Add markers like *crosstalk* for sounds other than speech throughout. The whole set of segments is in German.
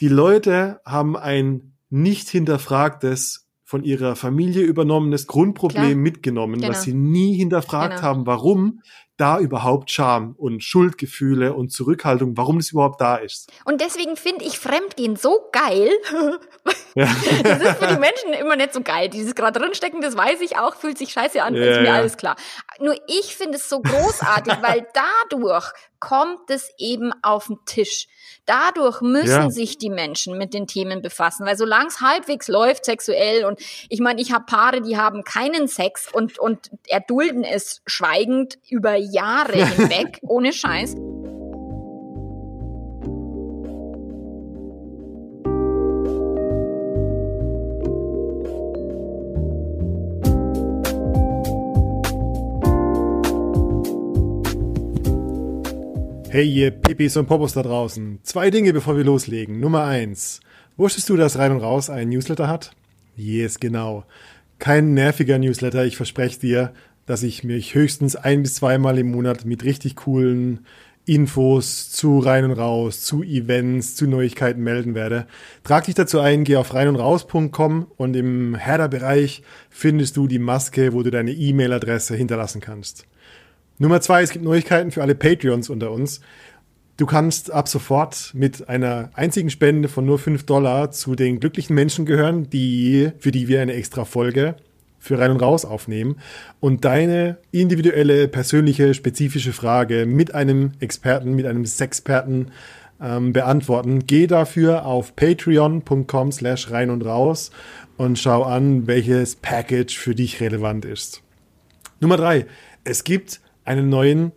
Die Leute haben ein nicht hinterfragtes von ihrer Familie übernommenes Grundproblem Klar. mitgenommen, Genau. was sie nie hinterfragt Genau. haben, warum da überhaupt Scham und Schuldgefühle und Zurückhaltung, warum das überhaupt da ist. Und deswegen finde ich Fremdgehen so geil. *laughs* Ja. Das ist für die Menschen immer nicht so geil. Dieses gerade drinstecken, das weiß ich auch, fühlt sich scheiße an, Ja, ist mir ja. alles klar. Nur ich finde es so großartig, *laughs* weil dadurch kommt es eben auf den Tisch. Dadurch müssen Ja. sich die Menschen mit den Themen befassen, weil solange es halbwegs läuft sexuell und ich meine, ich habe Paare, die haben keinen Sex und, und erdulden es schweigend über Jahre *laughs* hinweg, ohne Scheiß. Hey ihr Pipis und Popos da draußen. Zwei Dinge, bevor wir loslegen. Nummer eins. Wusstest du, dass Rein und Raus einen Newsletter hat? Yes, genau. Kein nerviger Newsletter. Ich verspreche dir, dass ich mich höchstens ein bis zweimal im Monat mit richtig coolen Infos zu Rein und Raus, zu Events, zu Neuigkeiten melden werde. Trag dich dazu ein, geh auf reinundraus.com und im Header-Bereich findest du die Maske, wo du deine E-Mail-Adresse hinterlassen kannst. Nummer zwei, es gibt Neuigkeiten für alle Patreons unter uns. Du kannst ab sofort mit einer einzigen Spende von nur 5 Dollar zu den glücklichen Menschen gehören, die, für die wir eine extra Folge für rein und raus aufnehmen und deine individuelle, persönliche, spezifische Frage mit einem Experten, mit einem Sexperten ähm, beantworten. Geh dafür auf patreon.com slash rein und raus und schau an, welches Package für dich relevant ist. Nummer drei. Es gibt einen neuen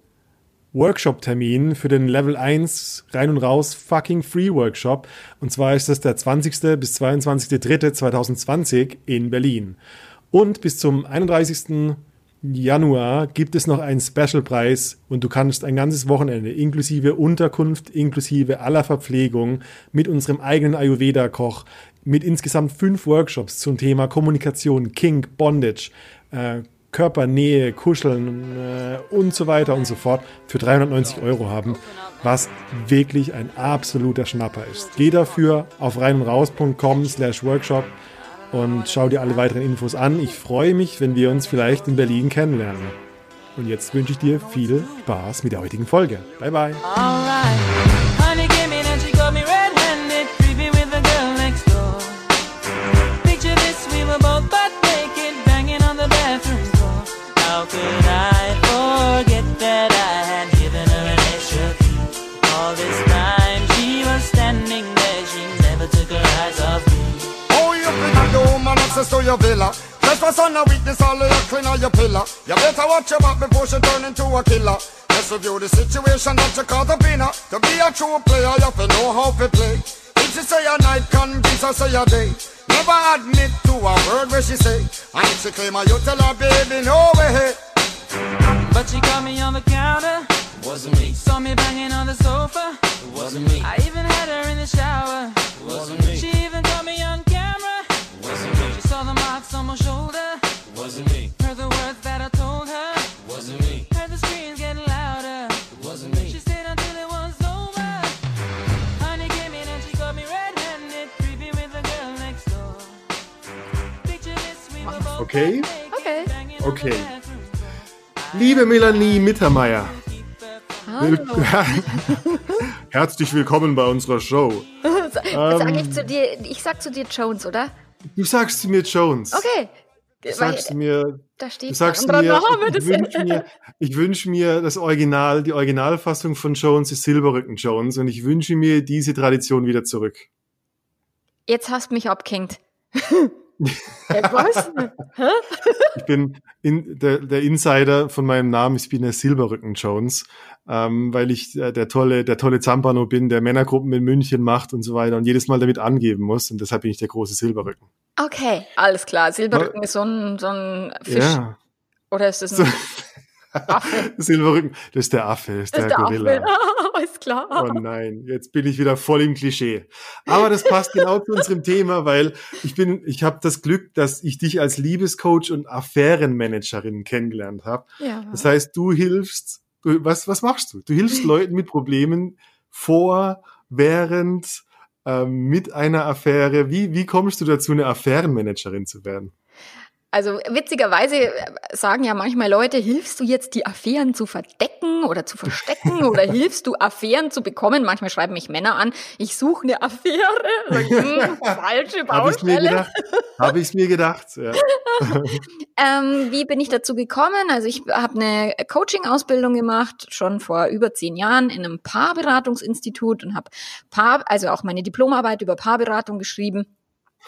Workshop-Termin für den Level 1 rein und raus fucking Free Workshop. Und zwar ist das der 20. bis 22.03.2020 in Berlin. Und bis zum 31. Januar gibt es noch einen Special-Preis und du kannst ein ganzes Wochenende inklusive Unterkunft, inklusive aller Verpflegung mit unserem eigenen Ayurveda-Koch, mit insgesamt fünf Workshops zum Thema Kommunikation, Kink, Bondage, äh, Körpernähe, Kuscheln äh, und so weiter und so fort für 390 Euro haben, was wirklich ein absoluter Schnapper ist. Geh dafür auf reinundraus.com slash workshop und schau dir alle weiteren Infos an. Ich freue mich, wenn wir uns vielleicht in Berlin kennenlernen. Und jetzt wünsche ich dir viel Spaß mit der heutigen Folge. Bye bye. Access to your villa? Trespass on a weakness, all of your clean on your pillar. You better watch your back before she turn into a killer. Let's review the situation that you caught up in her. To be a true player, you have to know how to play. If she say a night, can Jesus say a day. Never admit to a word where she say. And if she claim her, you tell her, baby, no way. But she caught me on the counter. Wasn't me. Saw me banging on the sofa. Wasn't me. I even had her in the shower. Wasn't me. She even caught me on my shoulder. Wasn't me. Heard the words that I told her. Wasn't me. Heard the screams getting louder. Wasn't me. She stayed until it was over. Honey came in and she caught me red-handed, creepy with the girl next door. Picture this, we were both Okay. Okay. Okay. Liebe Melanie Mittermeier, Hallo. *laughs* herzlich willkommen bei unserer Show. *laughs* Sag Ähm. ich zu dir, ich sag zu dir Jones, oder? Du sagst mir Jones. Okay. Du Weil sagst zu mir, da du steht sagst zu dran, mir, ich wünsche mir, ich wünsch mir das Original, die Originalfassung von Jones ist Silberrücken Jones und ich wünsche mir diese Tradition wieder zurück. Jetzt hast du mich abgehängt. *laughs* Äh, Was? Ich bin in, der, der Insider von meinem Namen, ich bin der Silberrücken Jones, ähm, weil ich äh, der tolle, der tolle Zampano bin, der Männergruppen in München macht und so weiter und jedes Mal damit angeben muss und deshalb bin ich der große Silberrücken. Okay, alles klar. Silberrücken ist so ein, so ein Fisch. Ja, Oder ist das so, ein *laughs* Affe? Silberrücken, das ist der Affe, das ist Das der, der Gorilla. Affe. *laughs* Alles klar. Oh nein, jetzt bin ich wieder voll im Klischee. Aber das passt genau zu unserem Thema, weil ich bin, ich habe das Glück, dass ich dich als Liebescoach und Affärenmanagerin kennengelernt habe. Ja. Das heißt, du hilfst, du, was, was machst du? Du hilfst Leuten mit Problemen vor, während ähm, mit einer Affäre. Wie, wie kommst du dazu, eine Affärenmanagerin zu werden? Also witzigerweise äh, sagen ja manchmal Leute, hilfst du jetzt die Affären zu verdecken oder zu verstecken *laughs* oder hilfst du Affären zu bekommen? Manchmal schreiben mich Männer an, ich suche eine Affäre. Hm, *laughs* falsche Baustelle. Habe ich es mir gedacht. Ja. *laughs* ähm, wie bin ich dazu gekommen? Also ich habe eine Coaching-Ausbildung gemacht, schon vor über zehn Jahren in einem Paarberatungsinstitut und habe Paar, also auch meine Diplomarbeit über Paarberatung geschrieben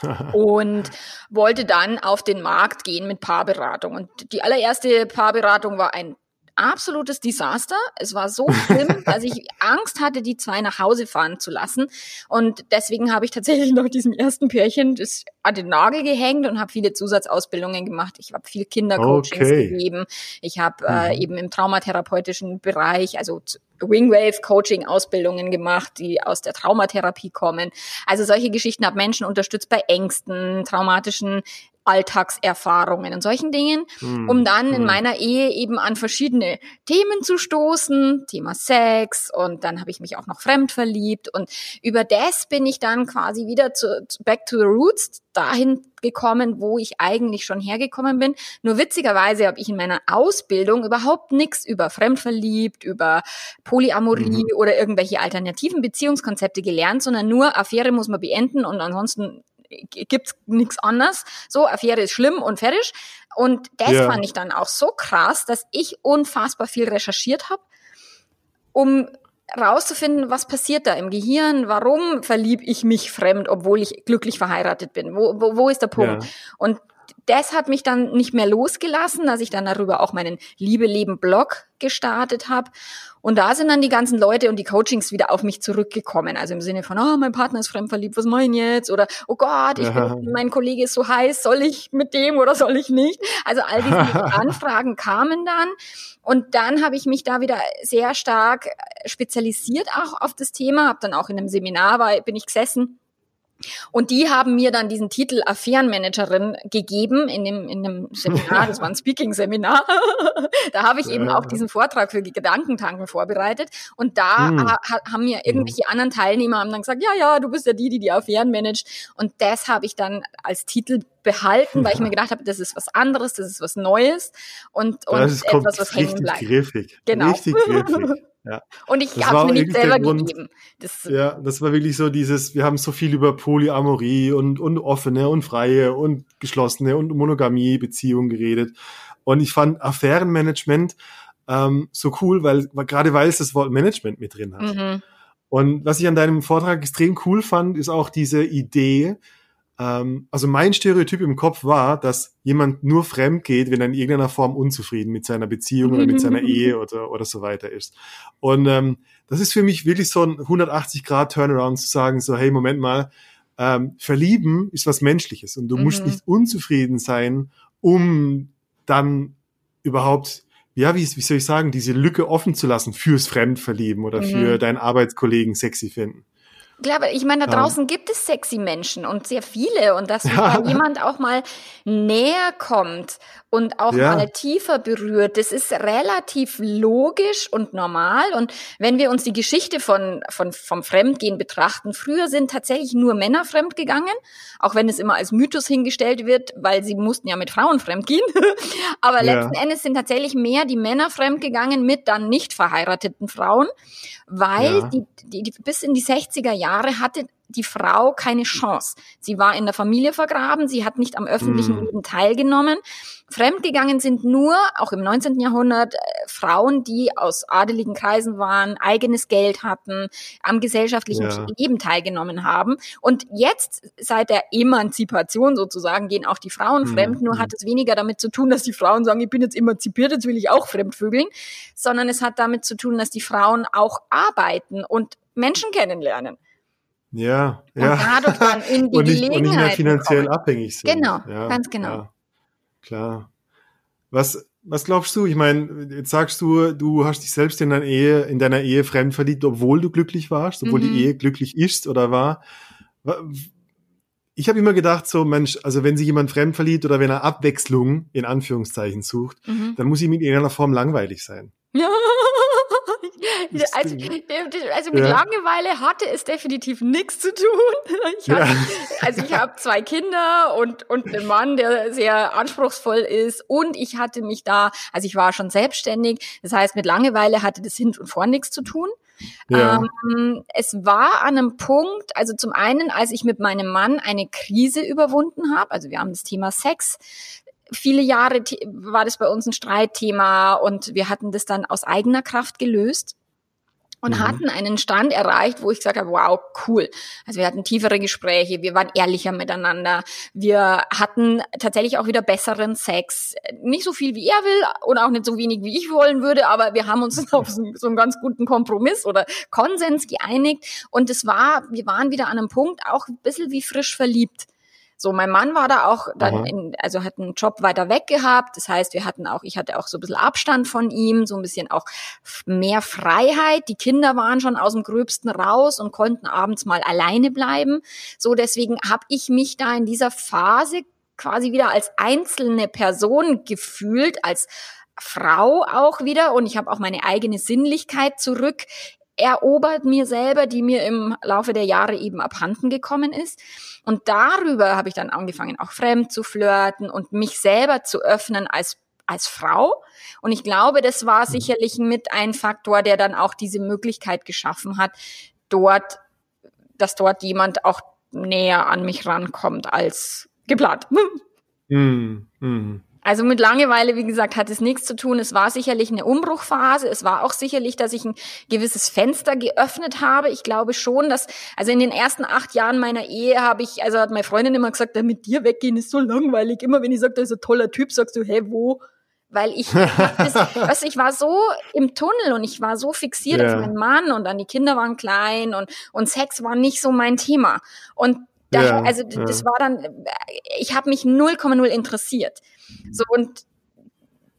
*laughs* und wollte dann auf den Markt gehen mit Paarberatung. Und die allererste Paarberatung war ein absolutes Desaster. Es war so schlimm, *laughs* dass ich Angst hatte, die zwei nach Hause fahren zu lassen. Und deswegen habe ich tatsächlich nach diesem ersten Pärchen das an den Nagel gehängt und habe viele Zusatzausbildungen gemacht. Ich habe viel Kindercoachings okay. gegeben. Ich habe äh, mhm. eben im traumatherapeutischen Bereich, also Wingwave Coaching Ausbildungen gemacht, die aus der Traumatherapie kommen. Also solche Geschichten habe Menschen unterstützt bei Ängsten, traumatischen Alltagserfahrungen und solchen Dingen, mm, um dann mm. in hm. meiner Ehe eben an verschiedene Themen zu stoßen, Thema Sex und dann habe ich mich auch noch fremd verliebt und über das bin ich dann quasi wieder zu, back to the roots dahin gekommen, wo ich eigentlich schon hergekommen bin. Nur witzigerweise habe ich in meiner Ausbildung überhaupt nichts über fremdverliebt, über Polyamorie mhm. oder irgendwelche alternativen Beziehungskonzepte gelernt, sondern nur Affäre muss man beenden und ansonsten gibt's nichts anderes. So, Affäre ist schlimm und fertig. Und das ja. fand ich dann auch so krass, dass ich unfassbar viel recherchiert habe, um rauszufinden, was passiert da im Gehirn, warum verliebe ich mich fremd, obwohl ich glücklich verheiratet bin. Wo, wo, wo ist der Punkt? Ja. Und das hat mich dann nicht mehr losgelassen, dass ich dann darüber auch meinen Liebe Leben Blog gestartet habe. Und da sind dann die ganzen Leute und die Coachings wieder auf mich zurückgekommen. Also im Sinne von, oh, mein Partner ist fremdverliebt, was mein jetzt? Oder, oh Gott, ich *laughs* bin, mein Kollege ist so heiß, soll ich mit dem oder soll ich nicht? Also all diese *laughs* Anfragen kamen dann. Und dann habe ich mich da wieder sehr stark spezialisiert auch auf das Thema, habe dann auch in einem Seminar war, bin ich gesessen und die haben mir dann diesen Titel Affärenmanagerin gegeben in dem, in dem Seminar, das war ein *laughs* Speaking-Seminar. da habe ich eben auch diesen Vortrag für die Gedankentanken vorbereitet. Und da hm. haben mir irgendwelche anderen Teilnehmer haben dann gesagt, ja, ja, du bist ja die, die die Affären managt. Und das habe ich dann als Titel behalten, weil ich mir *laughs* gedacht habe, das ist was anderes, das ist was Neues und, und etwas, was hängen bleibt. Griffig. Genau. Richtig griffig. *laughs* Ja. Und ich habe mir nicht selber gegeben. Das, ja, das war wirklich so dieses, wir haben so viel über Polyamorie und, und offene und freie und geschlossene und Monogamie, Beziehungen geredet. Und ich fand Affärenmanagement ähm, so cool, weil gerade weil es das Wort Management mit drin hat. Mhm. Und was ich an deinem Vortrag extrem cool fand, ist auch diese Idee, ähm, also mein Stereotyp im Kopf war, dass jemand nur fremd geht, wenn er in irgendeiner Form unzufrieden mit seiner Beziehung oder mit seiner Ehe *laughs* oder, oder so weiter ist. Und ähm, das ist für mich wirklich so ein 180 Grad Turnaround zu sagen, so hey, Moment mal, ähm, verlieben ist was Menschliches und du mhm. musst nicht unzufrieden sein, um dann überhaupt ja, wie, wie soll ich sagen, diese Lücke offen zu lassen fürs Fremdverlieben oder mhm. für deinen Arbeitskollegen sexy finden. Klar, aber ich meine, da draußen ja. gibt es sexy Menschen und sehr viele und dass *laughs* ja. jemand auch mal näher kommt und auch ja. mal tiefer berührt, das ist relativ logisch und normal. Und wenn wir uns die Geschichte von, von, vom Fremdgehen betrachten, früher sind tatsächlich nur Männer fremdgegangen, auch wenn es immer als Mythos hingestellt wird, weil sie mussten ja mit Frauen fremdgehen. *laughs* aber letzten Endes sind tatsächlich mehr die Männer fremdgegangen mit dann nicht verheirateten Frauen weil ja. die, die, die, bis in die 60er Jahre hatte die Frau keine Chance. Sie war in der Familie vergraben, sie hat nicht am öffentlichen mm. Leben teilgenommen. Fremdgegangen sind nur, auch im 19. Jahrhundert, äh, Frauen, die aus adeligen Kreisen waren, eigenes Geld hatten, am gesellschaftlichen ja. Leben teilgenommen haben. Und jetzt, seit der Emanzipation sozusagen, gehen auch die Frauen mm. fremd. Nur mm. hat es weniger damit zu tun, dass die Frauen sagen, ich bin jetzt emanzipiert, jetzt will ich auch fremdvögeln, sondern es hat damit zu tun, dass die Frauen auch arbeiten und Menschen kennenlernen. Ja, und ja. dadurch dann *laughs* in die und nicht, Gelegenheit und nicht mehr finanziell kommen. abhängig sind. Genau, ja, ganz genau. Ja, klar. Was, was glaubst du? Ich meine, jetzt sagst du, du hast dich selbst in deiner Ehe, in deiner Ehe fremd verliebt, obwohl du glücklich warst, obwohl mhm. die Ehe glücklich ist oder war. Ich habe immer gedacht, so Mensch, also wenn sich jemand fremd verliebt oder wenn er Abwechslung in Anführungszeichen sucht, mhm. dann muss ihm in irgendeiner Form langweilig sein. Ja, *laughs* Also, also mit ja. Langeweile hatte es definitiv nichts zu tun. Ich hatte, ja. Also ich habe zwei Kinder und, und einen Mann, der sehr anspruchsvoll ist und ich hatte mich da, also ich war schon selbstständig, das heißt mit Langeweile hatte das hin und vor nichts zu tun. Ja. Ähm, es war an einem Punkt, also zum einen, als ich mit meinem Mann eine Krise überwunden habe, also wir haben das Thema Sex viele Jahre war das bei uns ein Streitthema und wir hatten das dann aus eigener Kraft gelöst und mhm. hatten einen Stand erreicht, wo ich gesagt habe, wow, cool. Also wir hatten tiefere Gespräche, wir waren ehrlicher miteinander, wir hatten tatsächlich auch wieder besseren Sex. Nicht so viel, wie er will und auch nicht so wenig, wie ich wollen würde, aber wir haben uns *laughs* auf so, so einen ganz guten Kompromiss oder Konsens geeinigt und es war, wir waren wieder an einem Punkt, auch ein bisschen wie frisch verliebt. So, mein Mann war da auch dann in, also hat einen Job weiter weg gehabt. Das heißt, wir hatten auch, ich hatte auch so ein bisschen Abstand von ihm, so ein bisschen auch mehr Freiheit. Die Kinder waren schon aus dem Gröbsten raus und konnten abends mal alleine bleiben. So, deswegen habe ich mich da in dieser Phase quasi wieder als einzelne Person gefühlt, als Frau auch wieder und ich habe auch meine eigene Sinnlichkeit zurück erobert mir selber, die mir im Laufe der Jahre eben abhanden gekommen ist. Und darüber habe ich dann angefangen, auch fremd zu flirten und mich selber zu öffnen als als Frau. Und ich glaube, das war sicherlich mit ein Faktor, der dann auch diese Möglichkeit geschaffen hat, dort, dass dort jemand auch näher an mich rankommt als geplant. *laughs* Mm, mm. Also mit Langeweile, wie gesagt, hat es nichts zu tun. Es war sicherlich eine Umbruchphase. Es war auch sicherlich, dass ich ein gewisses Fenster geöffnet habe. Ich glaube schon, dass, also in den ersten acht Jahren meiner Ehe habe ich, also hat meine Freundin immer gesagt, mit dir weggehen ist so langweilig. Immer wenn ich sage, da ist ein toller Typ, sagst du, hä, wo? weil ich, das, *laughs* weißt, ich war so im Tunnel und ich war so fixiert ja. auf meinen Mann und dann die Kinder waren klein und, und Sex war nicht so mein Thema. Und da, ja, also ja. das war dann, ich habe mich 0,0 interessiert. So und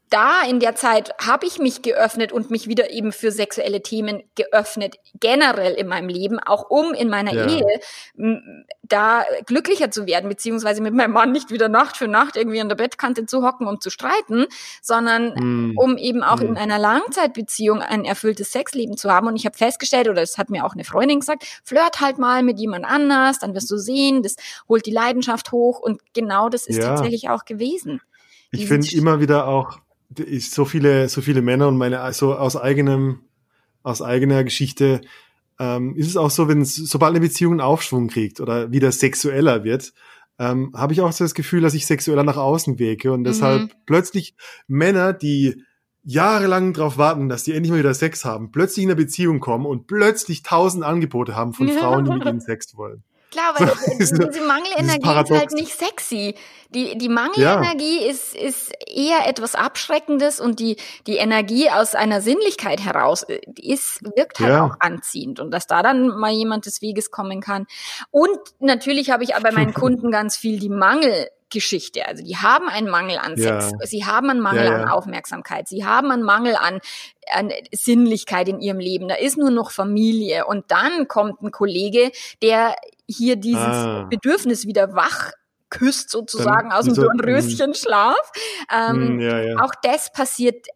da in der Zeit habe ich mich geöffnet und mich wieder eben für sexuelle Themen geöffnet, generell in meinem Leben, auch um in meiner ja. Ehe da glücklicher zu werden, beziehungsweise mit meinem Mann nicht wieder Nacht für Nacht irgendwie an der Bettkante zu hocken und zu streiten, sondern mm. um eben auch mm. in einer Langzeitbeziehung ein erfülltes Sexleben zu haben. Und ich habe festgestellt, oder das hat mir auch eine Freundin gesagt, flirt halt mal mit jemand anders, dann wirst du sehen, das holt die Leidenschaft hoch und genau das ist ja. tatsächlich auch gewesen. Ich finde immer wieder auch, ich, so viele, so viele Männer und meine, so aus eigenem, aus eigener Geschichte, ähm, ist es auch so, wenn es, sobald eine Beziehung einen Aufschwung kriegt oder wieder sexueller wird, ähm, habe ich auch so das Gefühl, dass ich sexueller nach außen wirke und deshalb mhm. plötzlich Männer, die jahrelang darauf warten, dass die endlich mal wieder Sex haben, plötzlich in eine Beziehung kommen und plötzlich tausend Angebote haben von Frauen, die mit *laughs* ihnen Sex wollen. Klar, weil so, diese *laughs* Mangelenergie ist halt nicht sexy. Die, die Mangelenergie ja. ist, ist eher etwas Abschreckendes und die, die Energie aus einer Sinnlichkeit heraus äh, ist, wirkt halt ja. auch anziehend. Und dass da dann mal jemand des Weges kommen kann. Und natürlich habe ich aber bei meinen *laughs* Kunden ganz viel die Mangel Geschichte. Also die haben einen Mangel an Sex, ja. sie haben einen Mangel ja, ja. an Aufmerksamkeit, sie haben einen Mangel an, an Sinnlichkeit in ihrem Leben. Da ist nur noch Familie. Und dann kommt ein Kollege, der hier dieses ah. Bedürfnis wieder wach küsst sozusagen Dann, aus dem so, Dornröschenschlaf. Ähm, hm, ja, ja. Auch das passiert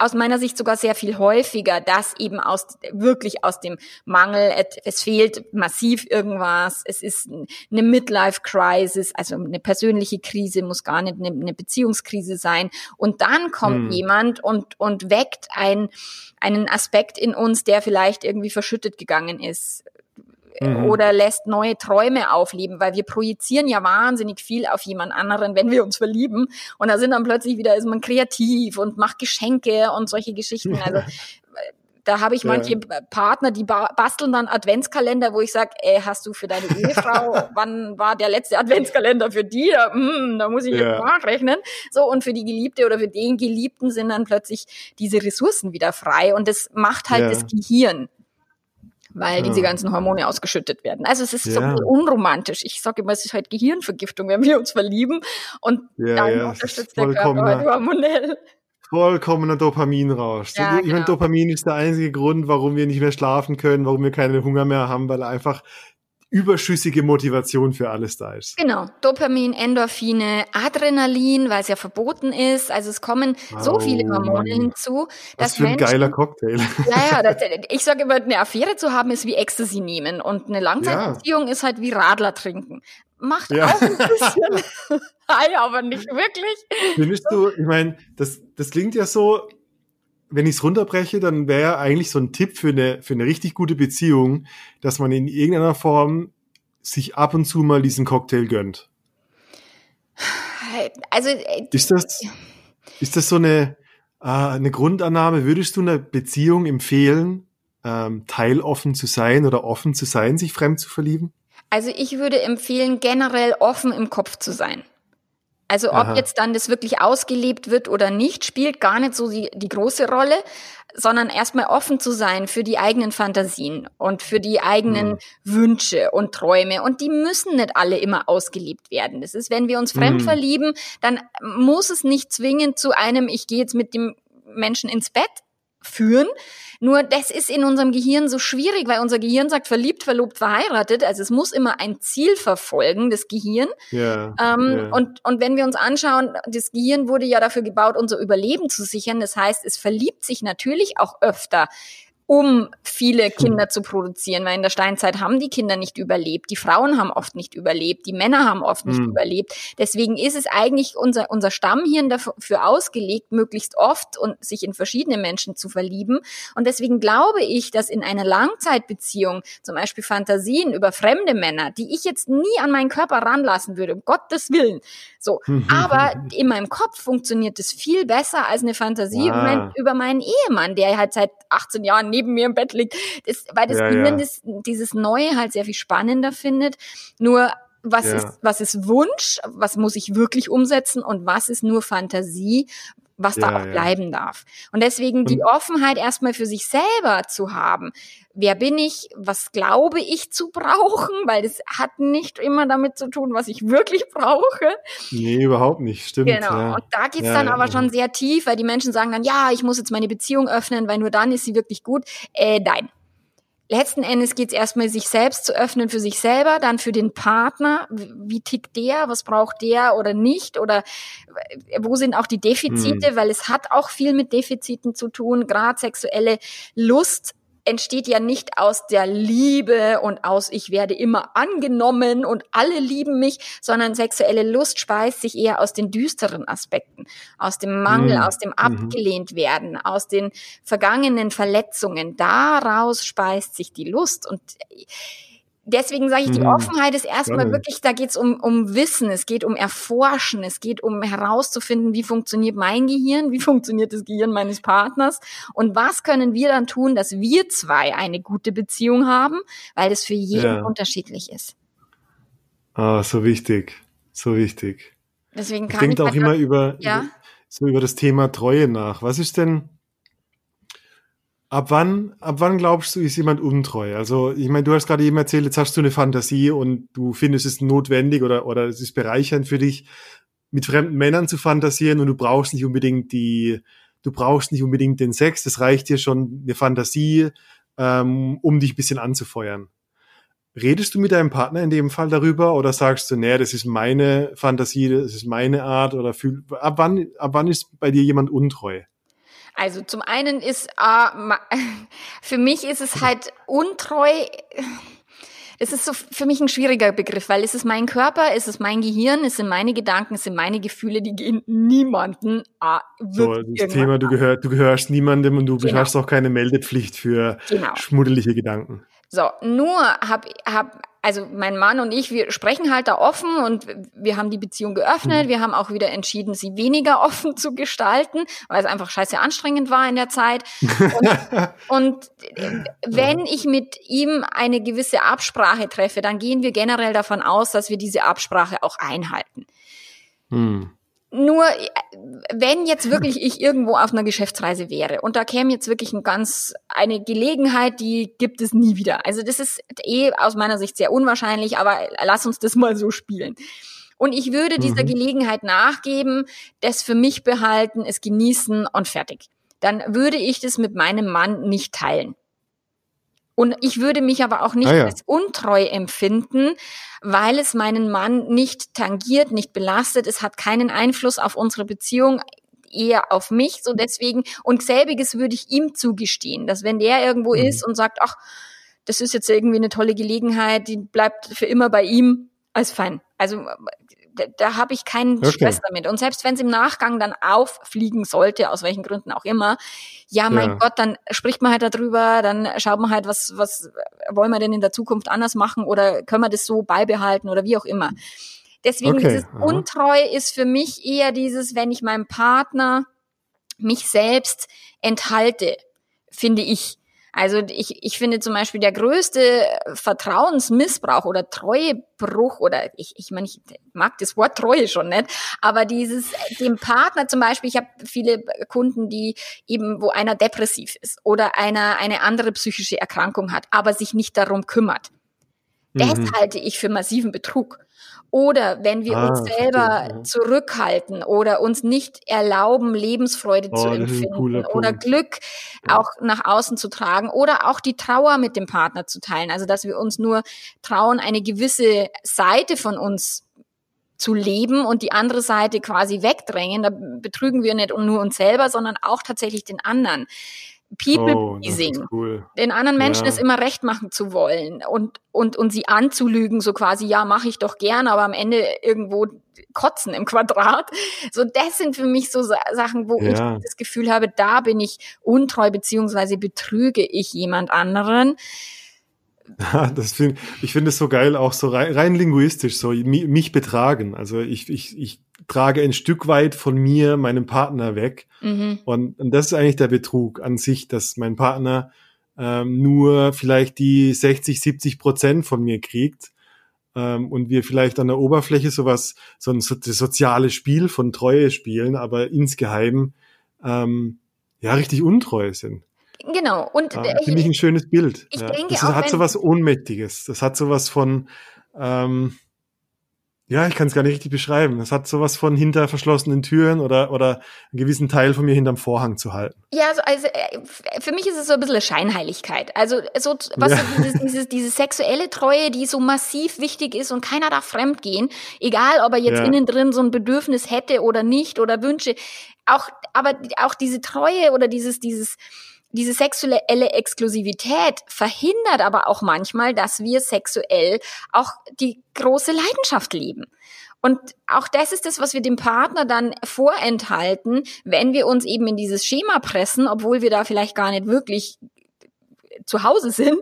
aus meiner Sicht sogar sehr viel häufiger, dass eben aus wirklich aus dem Mangel, es fehlt massiv irgendwas, es ist eine Midlife-Crisis, also eine persönliche Krise, muss gar nicht eine, eine Beziehungskrise sein. Und dann kommt hm. jemand und, und weckt ein, einen Aspekt in uns, der vielleicht irgendwie verschüttet gegangen ist mhm. oder lässt neue Träume aufleben, weil wir projizieren ja wahnsinnig viel auf jemand anderen, wenn wir uns verlieben. Und da sind dann plötzlich wieder, ist man kreativ und macht Geschenke und solche Geschichten. *laughs* Also da habe ich manche ja. Partner, die basteln dann Adventskalender, wo ich sage, ey, hast du für deine Ehefrau, *laughs* wann war der letzte Adventskalender für die? Da, hm, da muss ich ja. nachrechnen. So, und für die Geliebte oder für den Geliebten sind dann plötzlich diese Ressourcen wieder frei. Und das macht halt ja. das Gehirn weil ja. diese ganzen Hormone ausgeschüttet werden. Also es ist ja. so unromantisch. Ich sage immer, es ist halt Gehirnvergiftung, wenn wir uns verlieben und ja, dann ja, unterstützt der Körper halt hormonell. Vollkommener Dopaminrausch. Ja, ich genau. meine, Dopamin ist der einzige Grund, warum wir nicht mehr schlafen können, warum wir keinen Hunger mehr haben, weil einfach überschüssige Motivation für alles da ist. Genau, Dopamin, Endorphine, Adrenalin, weil es ja verboten ist. Also es kommen so Oh, viele Hormone Mann. hinzu, Was dass für ein Menschen, geiler Cocktail. ja, ja, *laughs* das, ich sage immer, eine Affäre zu haben ist wie Ecstasy nehmen und eine Langzeitbeziehung ist halt wie Radler trinken. Macht Ja. auch ein *laughs* bisschen, *laughs* Ei, aber nicht wirklich. Findest du, ich meine, das, das klingt ja so, wenn ich es runterbreche, dann wäre eigentlich so ein Tipp für eine, für eine richtig gute Beziehung, dass man in irgendeiner Form sich ab und zu mal diesen Cocktail gönnt. Also äh, Ist das, ist das so eine, äh, eine Grundannahme? Würdest du einer Beziehung empfehlen, ähm, teiloffen zu sein oder offen zu sein, sich fremd zu verlieben? Also ich würde empfehlen, generell offen im Kopf zu sein. Also ob Aha. jetzt dann das wirklich ausgelebt wird oder nicht, spielt gar nicht so die, die große Rolle, sondern erstmal offen zu sein für die eigenen Fantasien und für die eigenen Mhm. Wünsche und Träume. Und die müssen nicht alle immer ausgelebt werden. Das ist, wenn wir uns fremd Mhm. verlieben, dann muss es nicht zwingend zu einem, ich gehe jetzt mit dem Menschen ins Bett führen. Nur das ist in unserem Gehirn so schwierig, weil unser Gehirn sagt verliebt, verlobt, verheiratet. Also es muss immer ein Ziel verfolgen, das Gehirn. Ja. Ähm, ja. und, und wenn wir uns anschauen, das Gehirn wurde ja dafür gebaut, unser Überleben zu sichern. Das heißt, es verliebt sich natürlich auch öfter, um viele Kinder zu produzieren, weil in der Steinzeit haben die Kinder nicht überlebt, die Frauen haben oft nicht überlebt, die Männer haben oft nicht Hm. überlebt. Deswegen ist es eigentlich unser, unser Stammhirn dafür ausgelegt, möglichst oft und sich in verschiedene Menschen zu verlieben. Und deswegen glaube ich, dass in einer Langzeitbeziehung zum Beispiel Fantasien über fremde Männer, die ich jetzt nie an meinen Körper ranlassen würde, um Gottes Willen, so. *laughs* Aber in meinem Kopf funktioniert es viel besser als eine Fantasie Ah. über, mein, über meinen Ehemann, der halt seit 18 Jahren neben mir im Bett liegt. Das, weil das Ja, Gehirn ja. das, dieses Neue halt sehr viel spannender findet. Nur was Ja. ist, was ist Wunsch? Was muss ich wirklich umsetzen? Und was ist nur Fantasie? Was da Ja, auch ja. bleiben darf. Und deswegen die Offenheit erstmal für sich selber zu haben. Wer bin ich? Was glaube ich zu brauchen? Weil das hat nicht immer damit zu tun, was ich wirklich brauche. Nee, überhaupt nicht. Stimmt. Genau. Ja. Und da geht's Ja, dann ja, aber schon sehr tief, weil die Menschen sagen dann, ja, ich muss jetzt meine Beziehung öffnen, weil nur dann ist sie wirklich gut. Äh, nein. Letzten Endes geht's erstmal, sich selbst zu öffnen für sich selber, dann für den Partner. Wie tickt der? Was braucht der oder nicht? Oder äh, wo sind auch die. Defizite? Weil es hat auch viel mit Defiziten zu tun. Gerade sexuelle Lust entsteht ja nicht aus der Liebe und aus ich werde immer angenommen und alle lieben mich, sondern sexuelle Lust speist sich eher aus den düsteren Aspekten, aus dem Mangel, Mhm. aus dem abgelehnt werden, aus den vergangenen Verletzungen. Daraus speist sich die Lust und Deswegen sage ich, die Mhm. Offenheit ist erstmal Spannend. wirklich, da geht es um, um Wissen, es geht um Erforschen, es geht um herauszufinden, wie funktioniert mein Gehirn, wie *laughs* funktioniert das Gehirn meines Partners und was können wir dann tun, dass wir zwei eine gute Beziehung haben, weil das für jeden Ja. unterschiedlich ist. Ah, so wichtig. So wichtig. Deswegen Ich kann denke ich auch halt immer über, Ja. über, so über das Thema Treue nach. Was ist denn, ab wann, ab wann glaubst du, ist jemand untreu? Also, ich meine, du hast gerade eben erzählt, jetzt hast du eine Fantasie und du findest es notwendig oder, oder es ist bereichernd für dich, mit fremden Männern zu fantasieren und du brauchst nicht unbedingt die, du brauchst nicht unbedingt den Sex, das reicht dir schon eine Fantasie, ähm, um dich ein bisschen anzufeuern. Redest du mit deinem Partner in dem Fall darüber oder sagst du, nee, das ist meine Fantasie, das ist meine Art oder fühl, ab wann, ab wann ist bei dir jemand untreu? Also zum einen ist, äh, *laughs* für mich ist es halt untreu. Es ist so für mich ein schwieriger Begriff, weil es ist mein Körper, es ist mein Gehirn, es sind meine Gedanken, es sind meine Gefühle, die gehen niemanden äh, So, das Thema, du, gehör, du gehörst niemandem und du Genau. hast auch keine Meldepflicht für Genau. schmuddelige Gedanken. So, nur hab, hab, also mein Mann und ich, wir sprechen halt da offen und wir haben die Beziehung geöffnet. Mhm. Wir haben auch wieder entschieden, sie weniger *laughs* offen zu gestalten, weil es einfach scheiße anstrengend war in der Zeit. *laughs* Und, und äh, wenn ich mit ihm eine gewisse Absprache treffe, dann gehen wir generell davon aus, dass wir diese Absprache auch einhalten. Hm. Nur äh, wenn jetzt wirklich ich irgendwo auf einer Geschäftsreise wäre und da käme jetzt wirklich ein ganz eine Gelegenheit, die gibt es nie wieder. Also das ist eh aus meiner Sicht sehr unwahrscheinlich, aber lass uns das mal so spielen. Und ich würde dieser Mhm. Gelegenheit nachgeben, das für mich behalten, es genießen und fertig. Dann würde ich das mit meinem Mann nicht teilen. Und ich würde mich aber auch nicht Ah ja. als untreu empfinden, weil es meinen Mann nicht tangiert, nicht belastet. Es hat keinen Einfluss auf unsere Beziehung, eher auf mich. So deswegen, und selbiges würde ich ihm zugestehen, dass wenn der irgendwo Mhm. ist und sagt, ach, das ist jetzt irgendwie eine tolle Gelegenheit, die bleibt für immer bei ihm, als fein. Also da, da habe ich keinen Okay. Stress damit. Und selbst wenn es im Nachgang dann auffliegen sollte, aus welchen Gründen auch immer, ja, mein Ja. Gott, dann spricht man halt darüber, dann schaut man halt, was, was wollen wir denn in der Zukunft anders machen oder können wir das so beibehalten oder wie auch immer. Deswegen Okay, dieses aha. Untreu ist für mich eher dieses, wenn ich meinem Partner mich selbst enthalte, finde ich. Also ich, ich finde zum Beispiel der größte Vertrauensmissbrauch oder Treuebruch oder ich, ich meine, ich mag das Wort Treue schon nicht, aber dieses dem Partner zum Beispiel, ich habe viele Kunden, die eben, wo einer depressiv ist oder einer eine andere psychische Erkrankung hat, aber sich nicht darum kümmert. Das Mhm. halte ich für massiven Betrug. Oder wenn wir Ah, uns selber verstehe, ja. zurückhalten oder uns nicht erlauben, Lebensfreude zu Oh, ein empfinden oder Punkt. Glück auch nach außen zu tragen oder auch die Trauer mit dem Partner zu teilen. Also dass wir uns nur trauen, eine gewisse Seite von uns zu leben und die andere Seite quasi wegdrängen. Da betrügen wir nicht nur uns selber, sondern auch tatsächlich den anderen. People Oh, cool. den anderen Menschen Ja. es immer recht machen zu wollen und, und, und sie anzulügen, so quasi, ja, mache ich doch gern, aber am Ende irgendwo kotzen im Quadrat. So, das sind für mich so Sa- Sachen, wo Ja. ich das Gefühl habe, da bin ich untreu, beziehungsweise betrüge ich jemand anderen. Das find, ich finde es so geil, auch so rein, rein linguistisch, so mi- mich betragen. Also ich, ich, ich trage ein Stück weit von mir meinem Partner weg. Mhm. Und, und das ist eigentlich der Betrug an sich, dass mein Partner ähm, nur vielleicht die 60, 70 Prozent von mir kriegt ähm, und wir vielleicht an der Oberfläche sowas, so ein so, das soziale Spiel von Treue spielen, aber insgeheim ähm, ja richtig untreu sind. Genau. Und Ja, äh, Finde ich ein schönes Bild. ich ja. denke das auch, hat so was Ohnmächtiges. Das hat so was von, ähm, ja, ich kann es gar nicht richtig beschreiben. Das hat so was von hinter verschlossenen Türen oder, oder einen gewissen Teil von mir hinterm Vorhang zu halten. Ja, also, also äh, für mich ist es so ein bisschen eine Scheinheiligkeit. Also so was Ja. so dieses, dieses, diese sexuelle Treue, die so massiv wichtig ist und keiner darf fremd gehen, egal ob er jetzt Ja. innen drin so ein Bedürfnis hätte oder nicht oder Wünsche. Auch aber auch diese Treue oder dieses dieses diese sexuelle Exklusivität verhindert aber auch manchmal, dass wir sexuell auch die große Leidenschaft leben. Und auch das ist das, was wir dem Partner dann vorenthalten, wenn wir uns eben in dieses Schema pressen, obwohl wir da vielleicht gar nicht wirklich zu Hause sind.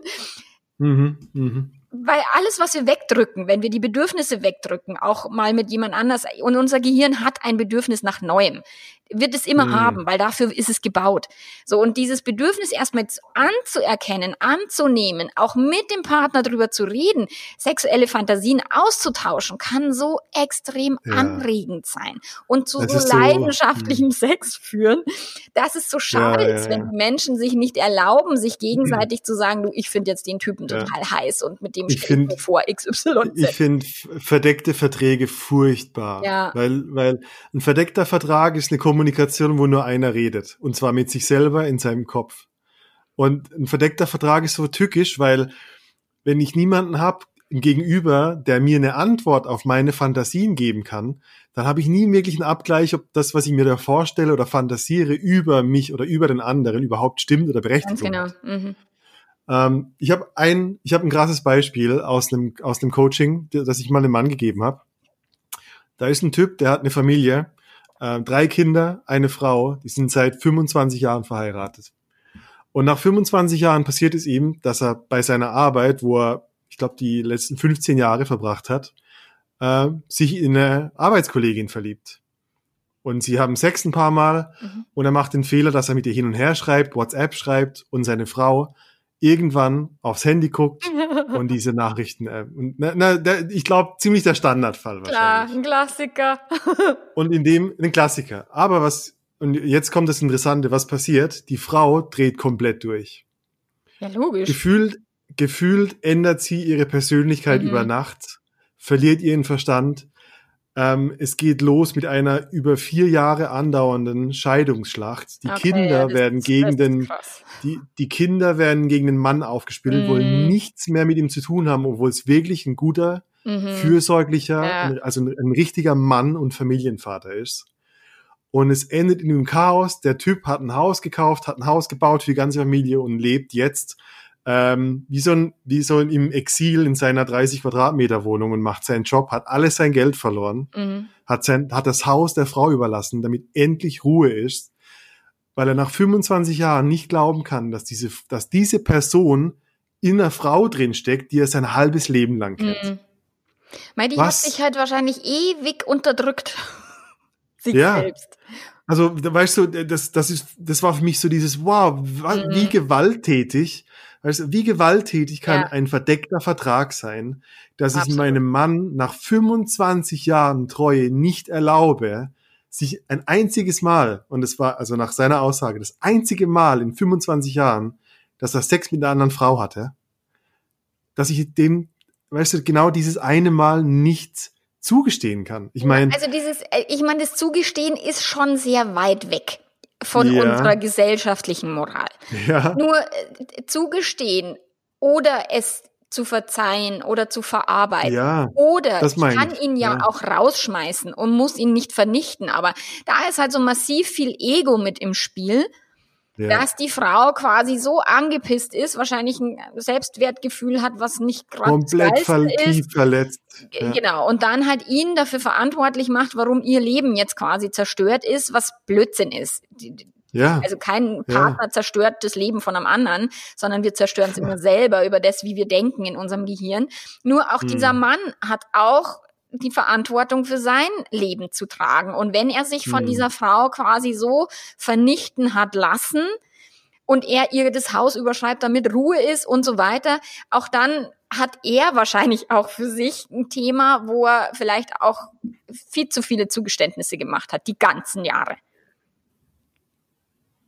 Mhm, mhm. Weil alles, was wir wegdrücken, wenn wir die Bedürfnisse wegdrücken, auch mal mit jemand anders, und unser Gehirn hat ein Bedürfnis nach Neuem, wird es immer Mhm. haben, weil dafür ist es gebaut. So, und dieses Bedürfnis erstmal zu- anzuerkennen, anzunehmen, auch mit dem Partner drüber zu reden, sexuelle Fantasien auszutauschen, kann so extrem Ja. anregend sein und zu Das so ist so, hm. leidenschaftlichem Sex führen, dass es so schade Ja, ja, ist, wenn Menschen sich nicht erlauben, sich *clears throat* gegenseitig zu sagen, du, ich finde jetzt den Typen total heiß und mit dem Ich find- vor XYZ. Ich finde verdeckte Verträge furchtbar. Ja. Weil, weil ein verdeckter Vertrag ist eine Kommunikation, wo nur einer redet. Und zwar mit sich selber in seinem Kopf. Und ein verdeckter Vertrag ist so tückisch, weil wenn ich niemanden habe gegenüber, der mir eine Antwort auf meine Fantasien geben kann, dann habe ich nie wirklich einen Abgleich, ob das, was ich mir da vorstelle oder fantasiere, über mich oder über den anderen überhaupt stimmt oder berechtigt Ganz genau. Mhm. Ähm, ich habe ein, ich habe ein krasses Beispiel aus einem aus dem Coaching, das ich mal einem Mann gegeben habe. Da ist ein Typ, der hat eine Familie, äh, drei Kinder, eine Frau, die sind seit 25 Jahren verheiratet. Und nach 25 Jahren passiert es ihm, dass er bei seiner Arbeit, wo er, ich glaube, die letzten 15 Jahre verbracht hat, äh, sich in eine Arbeitskollegin verliebt. Und sie haben Sex ein paar Mal Mhm. und er macht den Fehler, dass er mit ihr hin und her schreibt, WhatsApp schreibt und seine Frau irgendwann aufs Handy guckt *laughs* und diese Nachrichten. Äh, und, na, na, der, ich glaube, ziemlich der Standardfall Klar, wahrscheinlich. ein Klassiker. *laughs* Und in dem ein Klassiker. Aber was und jetzt kommt das Interessante, was passiert? Die Frau dreht komplett durch. Ja, logisch. Gefühlt, gefühlt ändert sie ihre Persönlichkeit Mhm. über Nacht, verliert ihren Verstand, Ähm, es geht los mit einer über vier Jahre andauernden Scheidungsschlacht. Die Okay, Kinder ja, werden gegen den, die, die Kinder werden gegen den Mann aufgespielt, Mhm. wollen nichts mehr mit ihm zu tun haben, obwohl es wirklich ein guter, Mhm. fürsorglicher, Ja. also ein, ein richtiger Mann und Familienvater ist. Und es endet in einem Chaos. Der Typ hat ein Haus gekauft, hat ein Haus gebaut für die ganze Familie und lebt jetzt ähm, wie so ein, wie so im Exil in seiner 30 Quadratmeter Wohnung und macht seinen Job, hat alles sein Geld verloren, Mhm. hat sein, hat das Haus der Frau überlassen, damit endlich Ruhe ist, weil er nach 25 Jahren nicht glauben kann, dass diese, dass diese Person in einer Frau drin steckt, die er sein halbes Leben lang kennt. Mhm. Mei, die hat Was? sich halt wahrscheinlich ewig unterdrückt. *laughs* Sich Ja. selbst. Also, weißt du, das, das ist, das war für mich so dieses, wow, wa- Mhm. wie gewalttätig, weißt du, wie gewalttätig kann Ja. ein verdeckter Vertrag sein, dass ich Absolut. meinem Mann nach 25 Jahren Treue nicht erlaube, sich ein einziges Mal, und es war also nach seiner Aussage das einzige Mal in 25 Jahren, dass er Sex mit einer anderen Frau hatte, dass ich dem, weißt du, genau dieses eine Mal nicht zugestehen kann. Ich meine, Also dieses, äh, ich meine, das Zugestehen ist schon sehr weit weg von Ja. unserer gesellschaftlichen Moral. ja, Nur äh, zugestehen oder es zu verzeihen oder zu verarbeiten. ja, Oder ich kann ihn ja, ja. auch rausschmeißen und muss ihn nicht vernichten. Aber da ist halt so massiv viel Ego mit im Spiel, ja. dass die Frau quasi so angepisst ist, wahrscheinlich ein Selbstwertgefühl hat, was nicht gerade komplett ver ist. tief verletzt. Ja. Genau. Und dann halt ihn dafür verantwortlich macht, warum ihr Leben jetzt quasi zerstört ist, was Blödsinn ist. Ja, Also kein Ja. Partner zerstört das Leben von einem anderen, sondern wir zerstören es *laughs* immer selber über das, wie wir denken in unserem Gehirn. Nur auch Hm. dieser Mann hat auch die Verantwortung für sein Leben zu tragen. Und wenn er sich von Hm. dieser Frau quasi so vernichten hat lassen und er ihr das Haus überschreibt, damit Ruhe ist und so weiter, auch dann hat er wahrscheinlich auch für sich ein Thema, wo er vielleicht auch viel zu viele Zugeständnisse gemacht hat, die ganzen Jahre.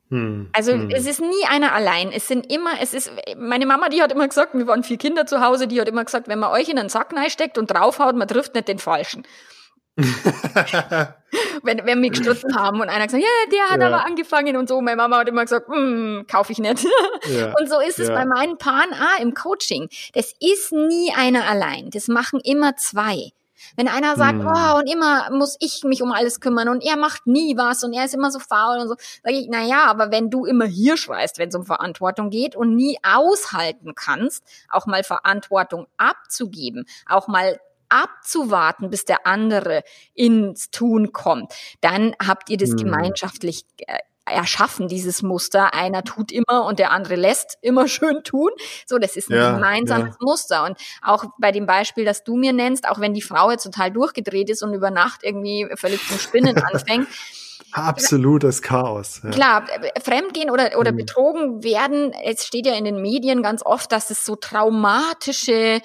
Hm. Also hm. es ist nie einer allein. Es sind immer, es ist, meine Mama, die hat immer gesagt, wir waren vier Kinder zu Hause, die hat immer gesagt, wenn man euch in einen Sack steckt und draufhaut, man trifft nicht den Falschen. *laughs* wenn, wenn wir gestritten haben und einer gesagt, ja, der hat Ja. aber angefangen und so. Meine Mama hat immer gesagt, mm, kaufe ich nicht. ja. *laughs* Und so ist es Ja. bei meinen Paaren auch im Coaching. Das ist nie einer allein. Das machen immer zwei. Wenn einer sagt, oh, und immer muss ich mich um alles kümmern und er macht nie was und er ist immer so faul und so, sage ich, na ja, aber wenn du immer hier schreist, wenn es um Verantwortung geht und nie aushalten kannst, auch mal Verantwortung abzugeben, auch mal abzuwarten, bis der andere ins Tun kommt, dann habt ihr das Hm. gemeinschaftlich äh, erschaffen, dieses Muster. Einer tut immer und der andere lässt immer *laughs* schön tun. So, das ist ein Ja, gemeinsames Muster. Und auch bei dem Beispiel, das du mir nennst, auch wenn die Frau jetzt total durchgedreht ist und über Nacht irgendwie völlig zum Spinnen anfängt, *laughs* Absolutes Chaos. Ja. Klar, Fremdgehen oder, oder Mhm. betrogen werden, es steht ja in den Medien ganz oft, dass es so traumatische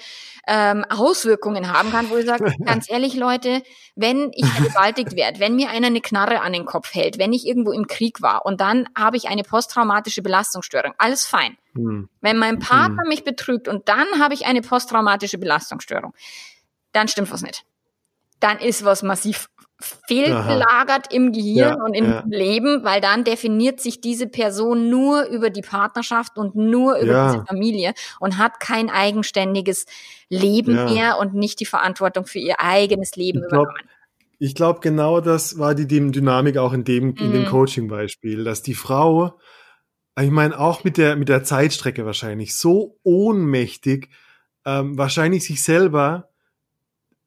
ähm, Auswirkungen haben kann, wo ich sage, *laughs* ganz ehrlich, Leute, wenn ich *laughs* vergewaltigt werde, wenn mir einer eine Knarre an den Kopf hält, wenn ich irgendwo im Krieg war und dann habe ich eine posttraumatische Belastungsstörung, alles fein. Hm. Wenn mein Partner mich betrügt und dann habe ich eine posttraumatische Belastungsstörung, dann stimmt was nicht. Dann ist was massiv fehlgelagert im Gehirn Ja, und im ja. Leben, weil dann definiert sich diese Person nur über die Partnerschaft und nur über Ja. diese Familie und hat kein eigenständiges Leben mehr und nicht die Verantwortung für ihr eigenes Leben Ich glaub, übernommen. Ich glaube, genau das war die Dy- Dynamik auch in dem, in dem Mhm. Coaching-Beispiel, dass die Frau, ich meine, auch mit der, mit der Zeitstrecke wahrscheinlich, so ohnmächtig, ähm, wahrscheinlich sich selber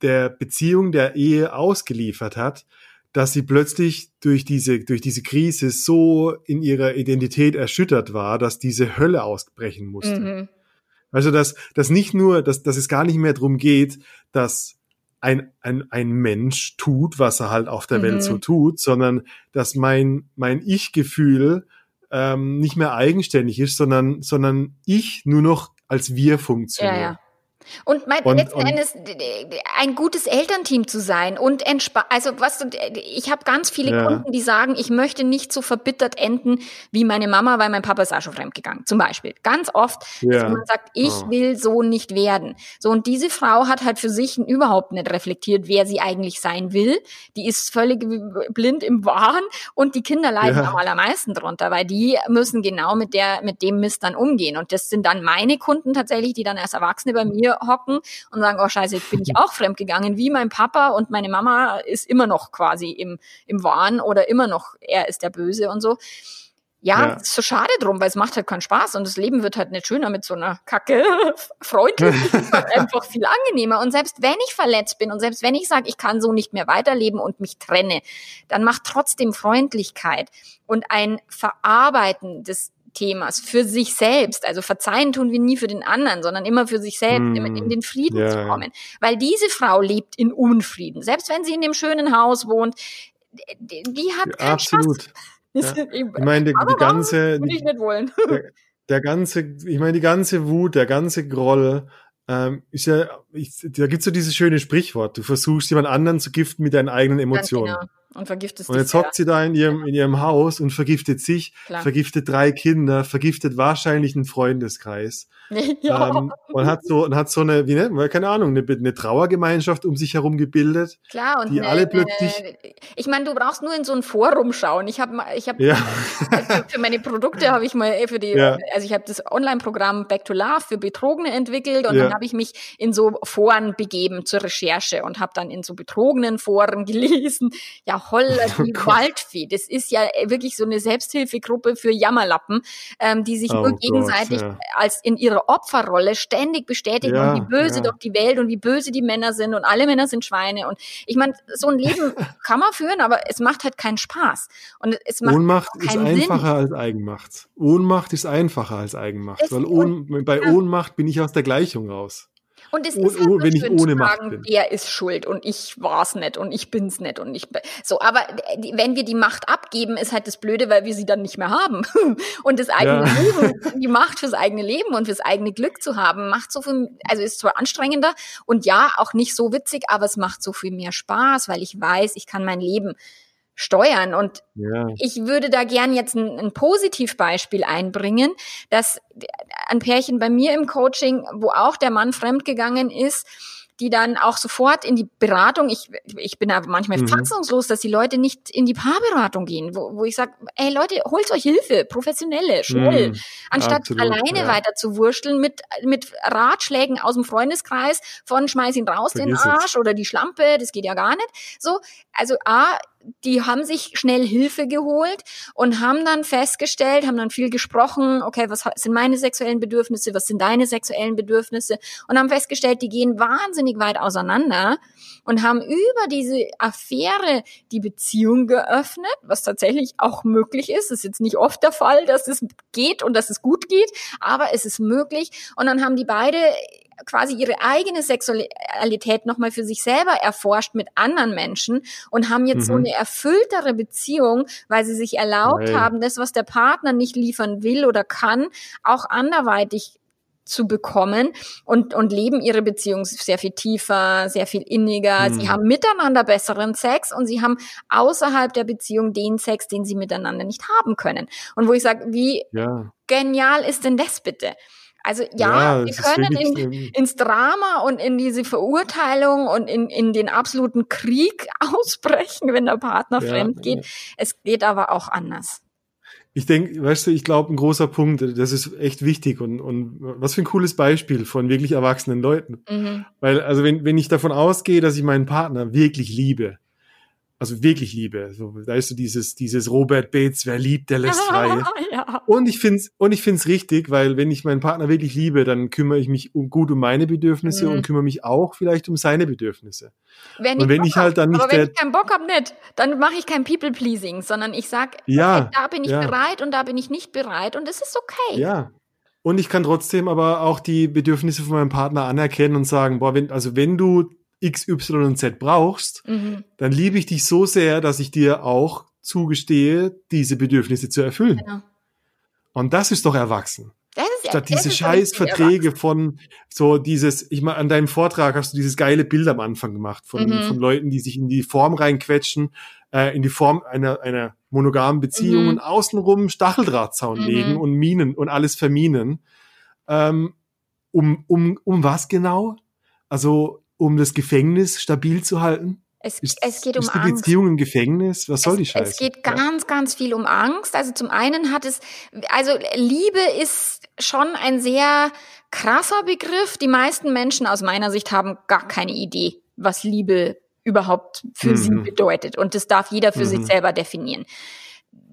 der Beziehung, der Ehe ausgeliefert hat, dass sie plötzlich durch diese, durch diese Krise so in ihrer Identität erschüttert war, dass diese Hölle ausbrechen musste. Mhm. Also, dass, dass nicht nur, dass, dass es gar nicht mehr drum geht, dass ein, ein, ein Mensch tut, was er halt auf der Mhm. Welt so tut, sondern dass mein, mein Ich-Gefühl ähm, nicht mehr eigenständig ist, sondern, sondern ich nur noch als wir funktioniere. Ja, ja. Und, mein, Und- letzten und- Endes ein gutes Elternteam zu sein und entspannt. Also was du, ich habe ganz viele Ja. Kunden, die sagen, ich möchte nicht so verbittert enden wie meine Mama, weil mein Papa ist auch schon fremdgegangen. Zum Beispiel. Ganz oft, dass Ja. man sagt, ich Oh. will so nicht werden. So und diese Frau hat halt für sich überhaupt nicht reflektiert, wer sie eigentlich sein will. Die ist völlig blind im Wahn und die Kinder leiden Ja. am allermeisten drunter, weil die müssen genau mit der mit dem Mist dann umgehen. Und das sind dann meine Kunden tatsächlich, die dann als Erwachsene bei mir hocken und sagen, oh scheiße, jetzt bin ich auch fremdgegangen, wie mein Papa und meine Mama ist immer noch quasi im, im Wahn oder immer noch, er ist der Böse und so. Ja, Ja. ist so schade drum, weil es macht halt keinen Spaß und das Leben wird halt nicht schöner mit so einer Kacke. *laughs* Freundlich ist halt *laughs* einfach viel angenehmer. Und selbst wenn ich verletzt bin und selbst wenn ich sage, ich kann so nicht mehr weiterleben und mich trenne, dann macht trotzdem Freundlichkeit und ein Verarbeiten des Themas für sich selbst. Also verzeihen tun wir nie für den anderen, sondern immer für sich selbst, Mm. in, den Frieden Ja, zu ja. kommen. Weil diese Frau lebt in Unfrieden. Selbst wenn sie in dem schönen Haus wohnt, die, die hat keinen Absolut. *laughs* Spaß. Ich meine, die, die ganze, Würde ich wollen. *laughs* der ganze, ich meine, die ganze Wut, der ganze Groll, ähm, ist ja, ich, da gibt's so dieses schöne Sprichwort, du versuchst jemand anderen zu giften mit deinen eigenen Emotionen. Genau. Und vergiftest Und dich jetzt hockt sie da in ihrem, in ihrem Haus und vergiftet sich, Klar. vergiftet drei Kinder, vergiftet wahrscheinlich einen Freundeskreis. *laughs* ja, Ähm, und hat so, und hat so eine, wie nennt man, keine Ahnung, eine, eine Trauergemeinschaft um sich herum gebildet. klar. Und die ne, alle plötzlich- ich meine, du brauchst nur in so ein Forum schauen. Ich habe ich hab, Ja. für, für meine Produkte habe ich mal äh, für die, Ja. also ich habe das Online-Programm Back to Love für Betrogene entwickelt und Ja. dann habe ich mich in so Foren begeben zur Recherche und habe dann in so betrogenen Foren *laughs* gelesen, ja holla *laughs* die Oh. Waldfee. Das ist ja äh, wirklich so eine Selbsthilfegruppe für Jammerlappen, ähm, die sich Oh nur Gott, gegenseitig ja. als in ihrer Opferrolle ständig bestätigen Ja, und wie böse ja. doch die Welt und wie böse die Männer sind und alle Männer sind Schweine und ich meine, so ein Leben *laughs* kann man führen, aber es macht halt keinen Spaß und es macht Ohnmacht ist einfacher als Eigenmacht. Ohnmacht ist einfacher als Eigenmacht. Es- Weil Ohn, bei ja. Ohnmacht bin ich aus der Gleichung raus. Und es Oh- ist halt oh, so wenn ich ohne zu Macht sagen, bin. der ist schuld und ich war's nicht und ich bin's nicht und ich bin- so. Aber die- wenn wir die Macht abgeben, ist halt das Blöde, weil wir sie dann nicht mehr haben. *laughs* Und das eigene Ja. Leben, *laughs* die Macht fürs eigene Leben und fürs eigene Glück zu haben, macht so viel, also ist zwar anstrengender und ja auch nicht so witzig, aber es macht so viel mehr Spaß, weil ich weiß, ich kann mein Leben steuern und Ja. ich würde da gern jetzt ein, ein Positivbeispiel einbringen, dass ein Pärchen bei mir im Coaching, wo auch der Mann fremdgegangen ist, die dann auch sofort in die Beratung, ich, ich bin aber manchmal Mhm. fassungslos, dass die Leute nicht in die Paarberatung gehen, wo, wo ich sage, ey Leute, holt euch Hilfe, professionelle, schnell, Mhm. anstatt absolut, alleine ja. weiter zu wurschteln mit, mit Ratschlägen aus dem Freundeskreis von schmeiß ihn raus den Vergiss es. Arsch oder die Schlampe, das geht ja gar nicht. So, also A, die haben sich schnell Hilfe geholt und haben dann festgestellt, haben dann viel gesprochen, okay, was sind meine sexuellen Bedürfnisse, was sind deine sexuellen Bedürfnisse und haben festgestellt, die gehen wahnsinnig weit auseinander und haben über diese Affäre die Beziehung geöffnet, was tatsächlich auch möglich ist. Das ist jetzt nicht oft der Fall, dass es geht und dass es gut geht, aber es ist möglich und dann haben die beide quasi ihre eigene Sexualität nochmal für sich selber erforscht mit anderen Menschen und haben jetzt so Mhm. eine erfülltere Beziehung, weil sie sich erlaubt Geil. haben, das, was der Partner nicht liefern will oder kann, auch anderweitig zu bekommen und, und leben ihre Beziehung sehr viel tiefer, sehr viel inniger. Mhm. Sie haben miteinander besseren Sex und sie haben außerhalb der Beziehung den Sex, den sie miteinander nicht haben können. Und wo ich sage, wie Ja. genial ist denn das bitte? Also ja, Ja, wir können in, ins Drama und in diese Verurteilung und in, in den absoluten Krieg *laughs* ausbrechen, wenn der Partner Ja, fremd geht. Es geht aber auch anders. Ich denke, weißt du, ich glaube, ein großer Punkt, das ist echt wichtig und, und was für ein cooles Beispiel von wirklich erwachsenen Leuten. Mhm. Weil, also wenn, wenn ich davon ausgehe, dass ich meinen Partner wirklich liebe, also wirklich liebe, so, da ist so dieses, dieses Robert Bates, wer liebt, der lässt frei. *laughs* ja. Und ich find's und ich find's richtig, weil wenn ich meinen Partner wirklich liebe, dann kümmere ich mich um, gut um meine Bedürfnisse Mhm. und kümmere mich auch vielleicht um seine Bedürfnisse. Wenn Und wenn Bock ich halt dann nicht Aber wenn der- ich keinen Bock hab, nicht, dann mache ich kein People-Pleasing, sondern ich sag, Ja, okay, da bin ich ja. bereit und da bin ich nicht bereit und es ist okay. Ja. Und ich kann trotzdem aber auch die Bedürfnisse von meinem Partner anerkennen und sagen, boah, wenn, also wenn du X, Y und Z brauchst, Mhm. dann liebe ich dich so sehr, dass ich dir auch zugestehe, diese Bedürfnisse zu erfüllen. Genau. Und das ist doch erwachsen. Das ist Statt diese scheiß Verträge von so dieses, ich mal, an deinem Vortrag hast du dieses geile Bild am Anfang gemacht von, Mhm. von Leuten, die sich in die Form reinquetschen, äh, in die Form einer, einer monogamen Beziehung Mhm. und außenrum Stacheldrahtzaun Mhm. legen und Minen und alles verminen. Ähm, um, um, um was genau? Also, um das Gefängnis stabil zu halten? Es, Ist, es geht um ist die Angst. Beziehung im Gefängnis? Was soll die es, Scheiße? Es geht ganz, ganz viel um Angst. Also zum einen hat es, also Liebe ist schon ein sehr krasser Begriff. Die meisten Menschen aus meiner Sicht haben gar keine Idee, was Liebe überhaupt für sie Mhm. bedeutet. Und das darf jeder für sich Mhm. selber definieren.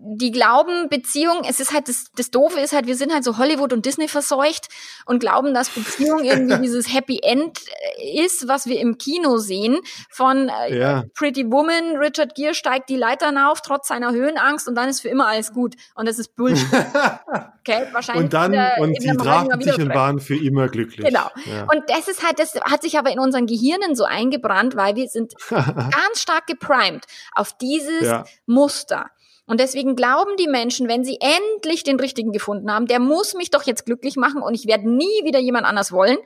Die glauben, Beziehung, es ist halt, das, das Doofe ist halt, wir sind halt so Hollywood und Disney verseucht und glauben, dass Beziehung irgendwie *laughs* dieses Happy End äh, ist, was wir im Kino sehen, von äh, Ja. Pretty Woman, Richard Gere steigt die Leitern auf, trotz seiner Höhenangst und dann ist für immer alles gut. Und das ist Bullshit. *laughs* Okay, wahrscheinlich. und dann, in der- und sie traften sich wieder und waren für immer glücklich. Genau. Ja. Und das ist halt, das hat sich aber in unseren Gehirnen so eingebrannt, weil wir sind *laughs* ganz stark geprimed auf dieses Ja. Muster. Und deswegen glauben die Menschen, wenn sie endlich den richtigen gefunden haben, der muss mich doch jetzt glücklich machen und ich werde nie wieder jemand anders wollen.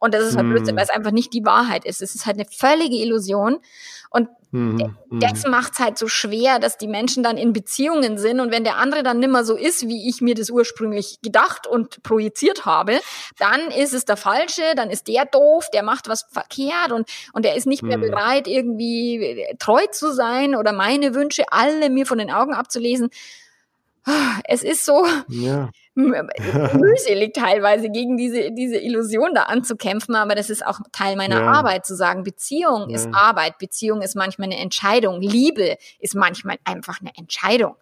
Und das ist halt Hm. Blödsinn, weil es einfach nicht die Wahrheit ist. Es ist halt eine völlige Illusion. Und Mhm, mhm. das macht's halt so schwer, dass die Menschen dann in Beziehungen sind und wenn der andere dann nimmer so ist, wie ich mir das ursprünglich gedacht und projiziert habe, dann ist es der Falsche, dann ist der doof, der macht was verkehrt und, und der ist nicht mehr Hm. bereit, irgendwie treu zu sein oder meine Wünsche alle mir von den Augen abzulesen. Es ist so, Ja. *laughs* mühselig teilweise gegen diese, diese Illusion da anzukämpfen, aber das ist auch Teil meiner Ja. Arbeit, zu sagen, Beziehung ist Ja. Arbeit, Beziehung ist manchmal eine Entscheidung, Liebe ist manchmal einfach eine Entscheidung.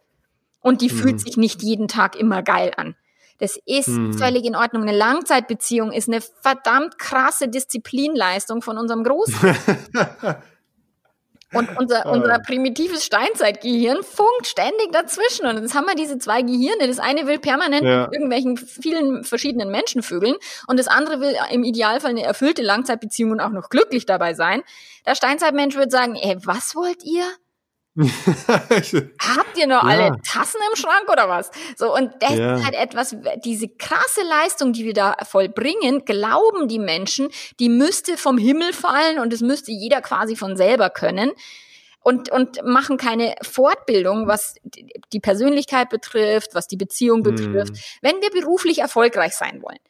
Und die Mhm. fühlt sich nicht jeden Tag immer geil an. Das ist Mhm. völlig in Ordnung. Eine Langzeitbeziehung ist eine verdammt krasse Disziplinleistung von unserem Großen. *laughs* Und unser, *laughs* Ah. unser primitives Steinzeitgehirn funkt ständig dazwischen. Und jetzt haben wir diese zwei Gehirne. Das eine will permanent Ja. mit irgendwelchen vielen verschiedenen Menschen vögeln und das andere will im Idealfall eine erfüllte Langzeitbeziehung und auch noch glücklich dabei sein. Der Steinzeitmensch würde sagen, ey, was wollt ihr? *laughs* Habt ihr noch Ja. alle Tassen im Schrank oder was? So, und das Ja. ist halt etwas, diese krasse Leistung, die wir da vollbringen, glauben die Menschen, die müsste vom Himmel fallen und es müsste jeder quasi von selber können. Und, und machen keine Fortbildung, was die Persönlichkeit betrifft, was die Beziehung betrifft. Mhm. Wenn wir beruflich erfolgreich sein wollen,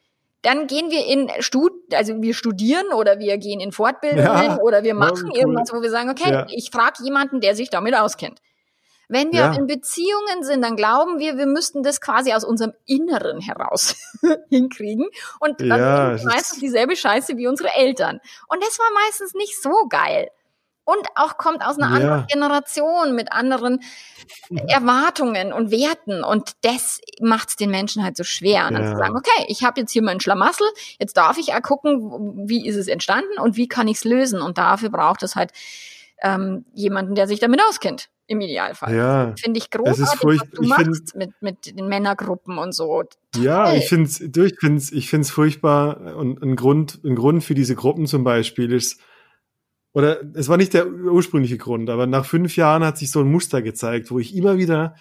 dann gehen wir in Stud, also wir studieren oder wir gehen in Fortbildungen Ja. oder wir machen cool. irgendwas, wo wir sagen, okay, Ja. ich frage jemanden, der sich damit auskennt. Wenn wir Ja. in Beziehungen sind, dann glauben wir, wir müssten das quasi aus unserem Inneren heraus *laughs* hinkriegen. Und dann Ja, meistens ist- dieselbe Scheiße wie unsere Eltern. Und das war meistens nicht so geil. Und auch kommt aus einer Ja. anderen Generation mit anderen Erwartungen und Werten. Und das macht es den Menschen halt so schwer. Und dann Ja. zu sagen, okay, ich habe jetzt hier meinen Schlamassel, jetzt darf ich gucken, wie ist es entstanden und wie kann ich es lösen. Und dafür braucht es halt ähm, jemanden, der sich damit auskennt, im Idealfall. Ja. Finde ich ist großartig, furcht- was du machst mit, mit den Männergruppen und so. Ja, Toll. ich finde es ich find's, ich find's furchtbar und ein Grund, ein Grund für diese Gruppen zum Beispiel ist, oder es war nicht der ursprüngliche Grund, aber nach fünf Jahren hat sich so ein Muster gezeigt, wo ich immer wieder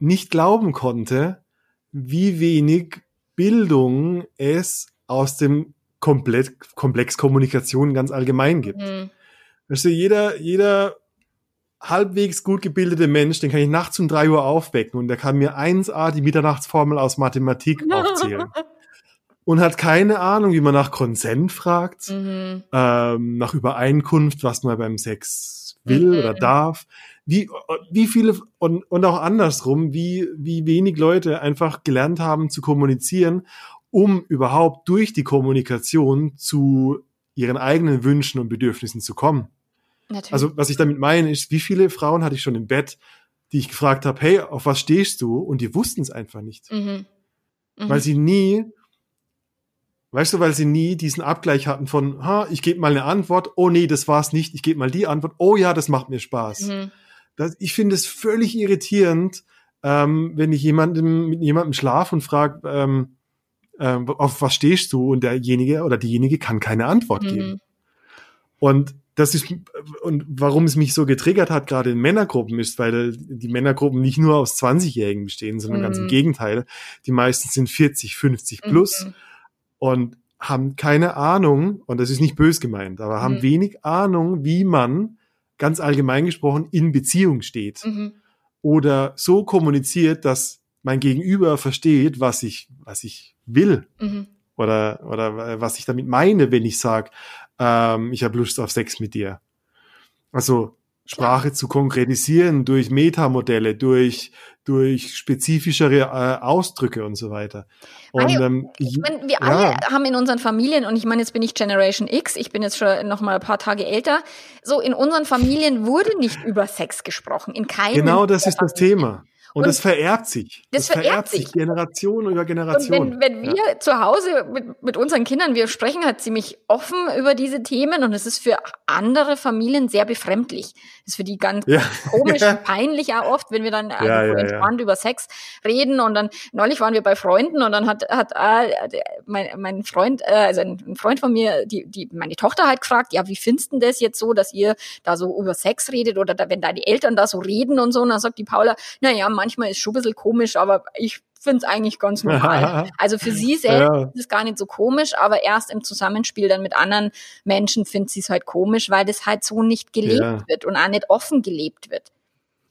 nicht glauben konnte, wie wenig Bildung es aus dem komplett Komplex Kommunikation ganz allgemein gibt. Hm. Weißt du, jeder, jeder halbwegs gut gebildete Mensch, den kann ich nachts um drei Uhr aufwecken und der kann mir 1a die Mitternachtsformel aus Mathematik *laughs* aufzählen. Und hat keine Ahnung, wie man nach Konsent fragt, Mhm. ähm, nach Übereinkunft, was man beim Sex will Mhm. oder darf. Wie, wie viele, und, und auch andersrum, wie, wie wenig Leute einfach gelernt haben zu kommunizieren, um überhaupt durch die Kommunikation zu ihren eigenen Wünschen und Bedürfnissen zu kommen. Natürlich. Also was ich damit meine ist, wie viele Frauen hatte ich schon im Bett, die ich gefragt habe, hey, auf was stehst du? Und die wussten es einfach nicht, mhm. Mhm. weil sie nie, weißt du, weil sie nie diesen Abgleich hatten von, ha, ich gebe mal eine Antwort, oh nee, das war's nicht, ich gebe mal die Antwort, oh ja, das macht mir Spaß. Mhm. Das, ich finde es völlig irritierend, ähm, wenn ich jemandem mit jemandem schlaf und frage, ähm, ähm, auf was stehst du? Und derjenige oder diejenige kann keine Antwort geben. Mhm. Und das ist, und warum es mich so getriggert hat, gerade in Männergruppen, ist, weil die Männergruppen nicht nur aus 20-Jährigen bestehen, sondern Mhm. ganz im Gegenteil. Die meisten sind 40, 50 plus Mhm. Und haben keine Ahnung, und das ist nicht bös gemeint, aber haben Mhm. wenig Ahnung, wie man ganz allgemein gesprochen in Beziehung steht Mhm. oder so kommuniziert, dass mein Gegenüber versteht, was ich, was ich will Mhm. oder, oder was ich damit meine, wenn ich sage, ähm, ich habe Lust auf Sex mit dir. Also Sprache zu konkretisieren durch Metamodelle, durch, durch spezifischere äh, Ausdrücke und so weiter. Und ähm, Ich meine, wir ja. alle haben in unseren Familien, und ich meine, jetzt bin ich Generation X, ich bin jetzt schon noch mal ein paar Tage älter, so in unseren Familien wurde nicht über Sex gesprochen. In keinem genau das ist das. Thema. Und, Und das vererbt sich. das vererbt sich. Generation über Und Generation. wenn, wenn wir zu Hause mit, mit unseren Kindern, wir sprechen halt ziemlich offen über diese Themen und es ist für andere Familien sehr befremdlich. Das ist für die ganz Ja. komisch, *laughs* Ja. peinlich auch oft, wenn wir dann also Ja, so ja, ja. entspannt über Sex reden und dann neulich waren wir bei Freunden und dann hat hat äh, mein, mein Freund, äh, also ein, Freund von mir, die die meine Tochter halt gefragt, ja, wie findest du das jetzt so, dass ihr da so über Sex redet oder da, wenn deine Eltern da so reden und so, und dann sagt die Paula, na ja, manchmal ist schon ein bisschen komisch, aber ich finde es eigentlich ganz normal. *laughs* Also für sie selbst Ja. ist es gar nicht so komisch, aber erst im Zusammenspiel dann mit anderen Menschen findet sie es halt komisch, weil das halt so nicht gelebt Ja. wird und auch nicht offen gelebt wird.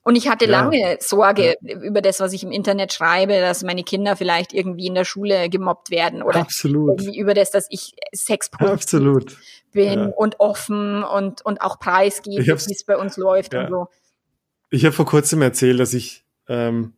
Und ich hatte Ja. lange Sorge über das, was ich im Internet schreibe, dass meine Kinder vielleicht irgendwie in der Schule gemobbt werden oder Absolut. über das, dass ich sexpositiv bin Ja. und offen und, und auch preisgebe, wie es bei uns läuft Ja. und so. Ich habe vor kurzem erzählt, dass ich ähm,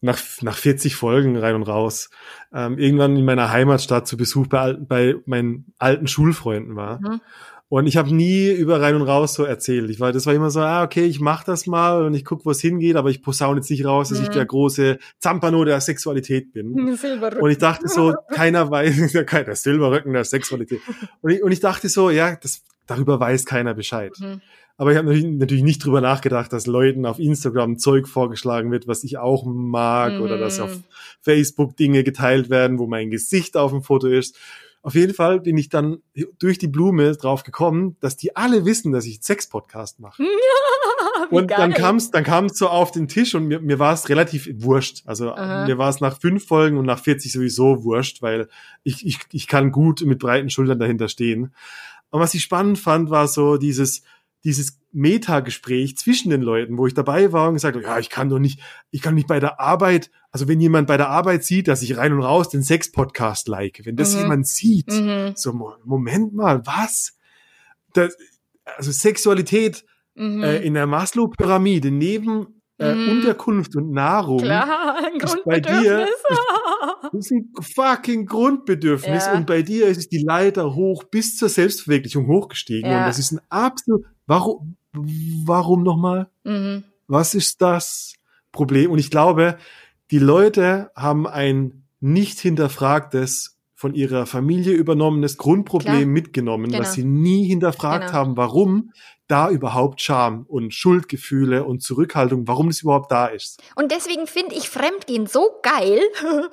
nach, nach 40 Folgen rein und raus ähm, irgendwann in meiner Heimatstadt zu Besuch bei, bei meinen alten Schulfreunden war. Mhm. Und ich habe nie über rein und raus so erzählt. Ich war, das war immer so, ah, okay, ich mach das mal und ich guck, wo es hingeht, aber ich posaune jetzt nicht raus, dass ich Mhm. der große Zampano der Sexualität bin. *laughs* Silberrücken. Und ich dachte so, *laughs* keiner weiß, *laughs* keiner Silberrücken der Sexualität. Und ich, und ich dachte so, ja, das, darüber weiß keiner Bescheid. Mhm. Aber ich habe natürlich, nicht drüber nachgedacht, dass Leuten auf Instagram Zeug vorgeschlagen wird, was ich auch mag, oder dass auf Mhm. Facebook Dinge geteilt werden, wo mein Gesicht auf dem Foto ist. Auf jeden Fall bin ich dann durch die Blume drauf gekommen, dass die alle wissen, dass ich Sex-Podcast mache. *laughs* Und dann geil. kam's, dann kam's so auf den Tisch und mir, mir war es relativ wurscht. Also Aha. mir war es nach fünf Folgen und nach 40 sowieso wurscht, weil ich, ich, ich kann gut mit breiten Schultern dahinter stehen. Und was ich spannend fand, war so dieses, dieses Meta-Gespräch zwischen den Leuten, wo ich dabei war und gesagt habe, ja, ich kann doch nicht, ich kann nicht bei der Arbeit, also wenn jemand bei der Arbeit sieht, dass ich rein und raus den Sex-Podcast like, wenn das Mhm. jemand sieht, Mhm. so, Mo- Moment mal, was? Das, also Sexualität Mhm. äh, in der Maslow-Pyramide neben äh, Mhm. Unterkunft und Nahrung Klar, ein ist bei dir Grundbedürfnis. ist ein fucking Grundbedürfnis Ja. und bei dir ist die Leiter hoch bis zur Selbstverwirklichung hochgestiegen Ja. und das ist ein absolut warum warum nochmal mhm. was ist das Problem und ich glaube die Leute haben ein nicht hinterfragtes von ihrer Familie übernommenes Grundproblem Klar. mitgenommen, Genau. was sie nie hinterfragt Genau. haben, warum da überhaupt Scham und Schuldgefühle und Zurückhaltung, warum das überhaupt da ist. Und deswegen finde ich Fremdgehen so geil. *laughs*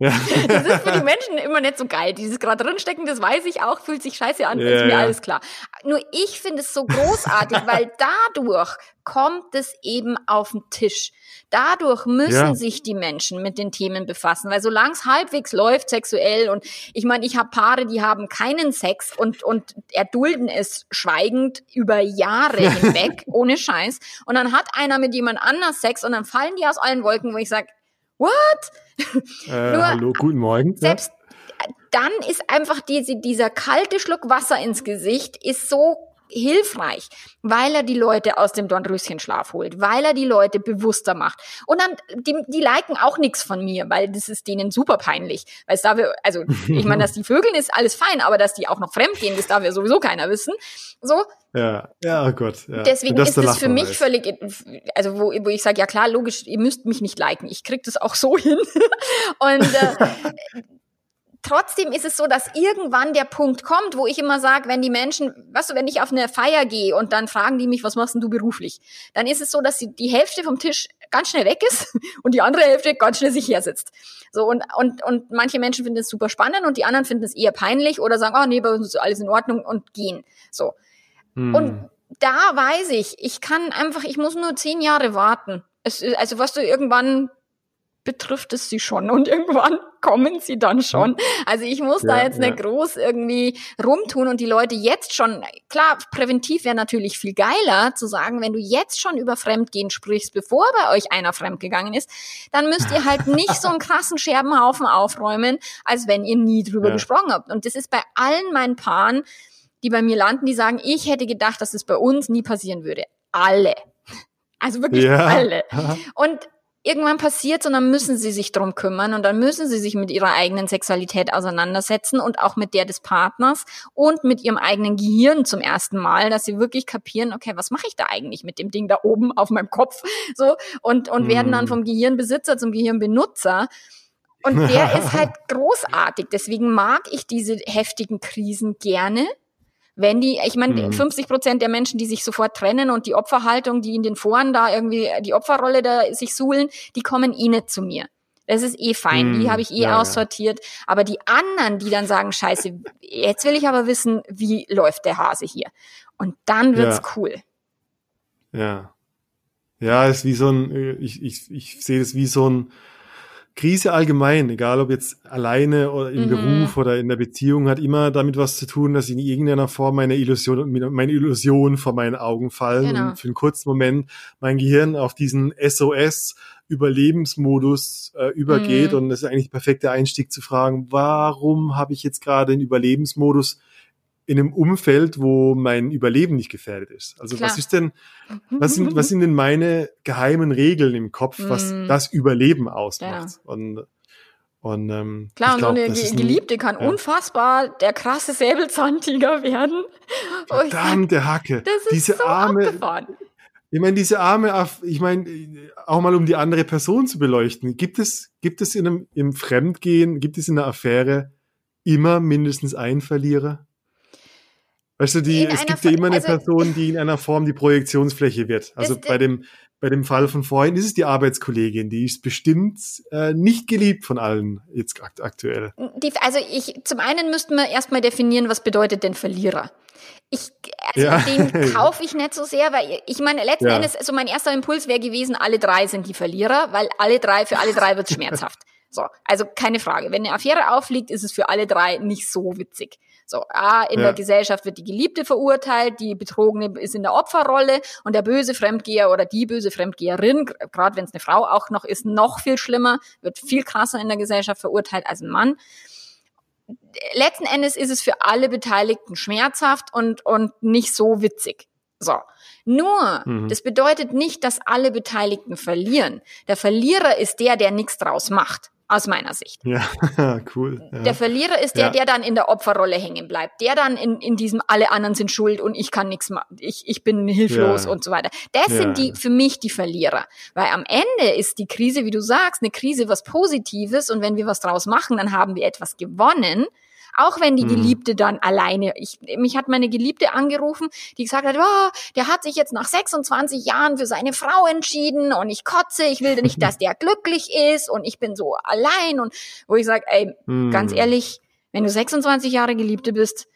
Ja. Das ist für die Menschen immer nicht so geil. Dieses gerade drinstecken, das weiß ich auch, fühlt sich scheiße an, Ja, ist mir ja. alles klar. Nur ich finde es so großartig, *laughs* weil dadurch kommt es eben auf den Tisch. Dadurch müssen Ja. sich die Menschen mit den Themen befassen, weil solange es halbwegs läuft sexuell und ich meine, ich habe Paare, die haben keinen Sex und und erdulden es schweigend über Jahre hinweg ohne Scheiß und dann hat einer mit jemand anders Sex und dann fallen die aus allen Wolken, wo ich sage, what? Äh, *laughs* Nur- hallo, guten Morgen. Selbst dann ist einfach diese, dieser kalte Schluck Wasser ins Gesicht ist so hilfreich, weil er die Leute aus dem Dornröschenschlaf holt, weil er die Leute bewusster macht. Und dann, die, die liken auch nichts von mir, weil das ist denen super peinlich. Weil es darf, also ich meine, dass die Vögeln ist alles fein, aber dass die auch noch fremd gehen, das darf ja sowieso keiner wissen. So, Ja, ja, oh Gott. Ja. Deswegen Wenn ist es für mich weiß. völlig, also wo, wo ich sage, ja klar, logisch, ihr müsst mich nicht liken. Ich krieg das auch so *laughs* hin. Und äh, trotzdem ist es so, dass irgendwann der Punkt kommt, wo ich immer sage, wenn die Menschen, weißt du, wenn ich auf eine Feier gehe und dann fragen die mich, was machst denn du beruflich? Dann ist es so, dass die, Hälfte vom Tisch ganz schnell weg ist *laughs* und die andere Hälfte ganz schnell sich hersitzt. So und, und, und manche Menschen finden es super spannend und die anderen finden es eher peinlich oder sagen, oh nee, bei uns ist alles in Ordnung und gehen. So. Hm. Und da weiß ich, ich kann einfach, ich muss nur zehn Jahre warten. Es, also was du irgendwann betrifft es sie schon und irgendwann *laughs* kommen sie dann schon. Also ich muss da Ja, jetzt ja. nicht groß irgendwie rumtun und die Leute jetzt schon, klar, präventiv wäre natürlich viel geiler zu sagen, wenn du jetzt schon über Fremdgehen sprichst, bevor bei euch einer fremdgegangen ist, dann müsst ihr halt nicht so einen krassen Scherbenhaufen aufräumen, als wenn ihr nie drüber Ja. gesprochen habt. Und das ist bei allen meinen Paaren, die bei mir landen, die sagen, ich hätte gedacht, dass es bei uns nie passieren würde. Alle. Also wirklich Ja. alle. *laughs* Und irgendwann passiert und dann müssen sie sich drum kümmern und dann müssen sie sich mit ihrer eigenen Sexualität auseinandersetzen und auch mit der des Partners und mit ihrem eigenen Gehirn zum ersten Mal, dass sie wirklich kapieren, okay, was mache ich da eigentlich mit dem Ding da oben auf meinem Kopf? So und und werden dann Mm. vom Gehirnbesitzer zum Gehirnbenutzer. Und der *laughs* ist halt großartig. Deswegen mag ich diese heftigen Krisen gerne. Wenn die, ich meine, Mhm. 50 Prozent der Menschen, die sich sofort trennen und die Opferhaltung, die in den Foren da irgendwie die Opferrolle da sich suhlen, die kommen eh nicht zu mir. Das ist eh fein, die Mhm. habe ich eh Ja, ja. aussortiert. Aber die anderen, die dann sagen, scheiße, jetzt will ich aber wissen, wie läuft der Hase hier. Und dann wird's Ja. cool. Ja. Ja, ist wie so ein, äh, ich, ich, ich sehe das wie so ein Krise allgemein, egal ob jetzt alleine oder im Mhm. Beruf oder in der Beziehung, hat immer damit was zu tun, dass in irgendeiner Form meine Illusion, meine Illusion vor meinen Augen fallen Genau. und für einen kurzen Moment mein Gehirn auf diesen SOS Überlebensmodus äh, übergeht Mhm. und das ist eigentlich der perfekte Einstieg zu fragen, warum habe ich jetzt gerade den Überlebensmodus in einem Umfeld, wo mein Überleben nicht gefährdet ist. Also Klar. was ist denn, was sind, was sind denn meine geheimen Regeln im Kopf, was Mm. das Überleben ausmacht? Und, und ähm, Klar, und glaub, so eine Ge- ist ein- Geliebte kann ja. unfassbar der krasse Säbelzahntiger werden. *laughs* Verdammte Hacke. das ist diese so arme, abgefahren. ich meine, diese arme, ich meine, auch mal um die andere Person zu beleuchten. Gibt es, gibt es in einem, im Fremdgehen, gibt es in einer Affäre immer mindestens einen Verlierer? Weißt du, die, In es gibt ja immer eine also- Person, *laughs* die in einer Form die Projektionsfläche wird. Also bei dem, bei dem Fall von vorhin ist es die Arbeitskollegin, die ist bestimmt äh, nicht geliebt von allen jetzt akt aktuell. Die, also ich, zum einen müssten wir erstmal definieren, was bedeutet denn Verlierer? Ich, also Ja. den *laughs* kaufe ich nicht so sehr, weil ich meine, letzten Ja. Endes, also mein erster Impuls wäre gewesen, alle drei sind die Verlierer, weil alle drei, für alle drei wird *laughs* schmerzhaft. So, also keine Frage. Wenn eine Affäre aufliegt, ist es für alle drei nicht so witzig. So, A, in Ja. der Gesellschaft wird die Geliebte verurteilt, die Betrogene ist in der Opferrolle und der böse Fremdgeher oder die böse Fremdgeherin, gerade wenn es eine Frau auch noch ist, noch viel schlimmer, wird viel krasser in der Gesellschaft verurteilt als ein Mann letzten Endes ist es für alle Beteiligten schmerzhaft und, und nicht so witzig. So. Nur, Mhm. das bedeutet nicht, dass alle Beteiligten verlieren. Der Verlierer ist der, der nichts draus macht, aus meiner Sicht. Ja, *laughs* cool. Ja. Der Verlierer ist der, Ja. der dann in der Opferrolle hängen bleibt, der dann in, in diesem alle anderen sind schuld und ich kann nichts machen, ich, ich bin hilflos Ja. und so weiter. Das sind die für mich die Verlierer, weil am Ende ist die Krise, wie du sagst, eine Krise was Positives und wenn wir was draus machen, dann haben wir etwas gewonnen. Auch wenn die Mhm. Geliebte dann alleine, ich, mich hat meine Geliebte angerufen, die gesagt hat, oh, der hat sich jetzt nach 26 Jahren für seine Frau entschieden und ich kotze, ich will nicht, dass der *laughs* glücklich ist und ich bin so allein und wo ich sage, ey, Mhm. ganz ehrlich, wenn du 26 Jahre Geliebte bist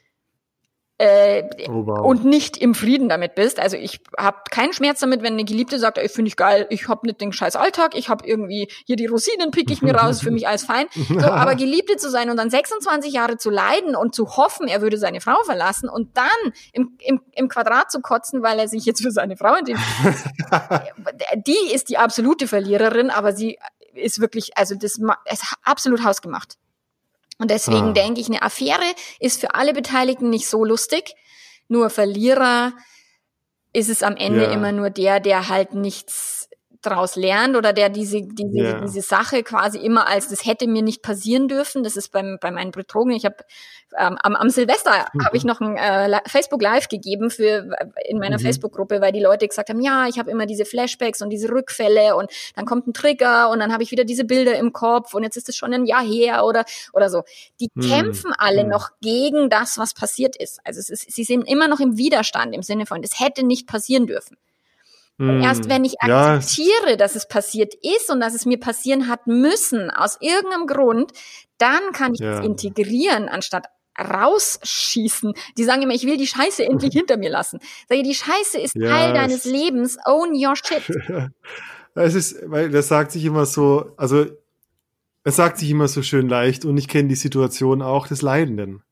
äh, Oh, wow. und nicht im Frieden damit bist, also ich habe keinen Schmerz damit, wenn eine Geliebte sagt, ey, finde ich geil, ich habe nicht den scheiß Alltag, ich habe irgendwie hier die Rosinen pick ich mir raus, für mich alles fein. *laughs* So, aber Geliebte zu sein und dann 26 Jahre zu leiden und zu hoffen, er würde seine Frau verlassen und dann im, im, im Quadrat zu kotzen, weil er sich jetzt für seine Frau entschieden *laughs* die ist die absolute Verliererin, aber sie ist wirklich, also das ist absolut hausgemacht. Und deswegen Ah. denke ich, eine Affäre ist für alle Beteiligten nicht so lustig. Nur Verlierer ist es am Ende Ja. immer nur der, der halt nichts draus lernt oder der diese, diese, Ja. diese Sache quasi immer als, das hätte mir nicht passieren dürfen. Das ist beim, bei meinen Betrogenen. Ich habe ähm, am, am Silvester Mhm. habe ich noch ein äh, Facebook Live gegeben für in meiner Mhm. Facebook-Gruppe, weil die Leute gesagt haben, ja, ich habe immer diese Flashbacks und diese Rückfälle und dann kommt ein Trigger und dann habe ich wieder diese Bilder im Kopf und jetzt ist es schon ein Jahr her oder oder so. Die Mhm. kämpfen alle Mhm. noch gegen das, was passiert ist. Also es ist, sie sind immer noch im Widerstand im Sinne von, das hätte nicht passieren dürfen. Und erst wenn ich Ja, akzeptiere, dass es passiert ist und dass es mir passieren hat müssen, aus irgendeinem Grund, dann kann ich Ja. es integrieren, anstatt rausschießen. Die sagen immer, ich will die Scheiße endlich *laughs* hinter mir lassen. Sag ich, die Scheiße ist Ja, Teil es- deines Lebens. Own your shit. *laughs* Es ist, weil das sagt sich immer so, also es sagt sich immer so schön leicht und ich kenne die Situation auch des Leidenden.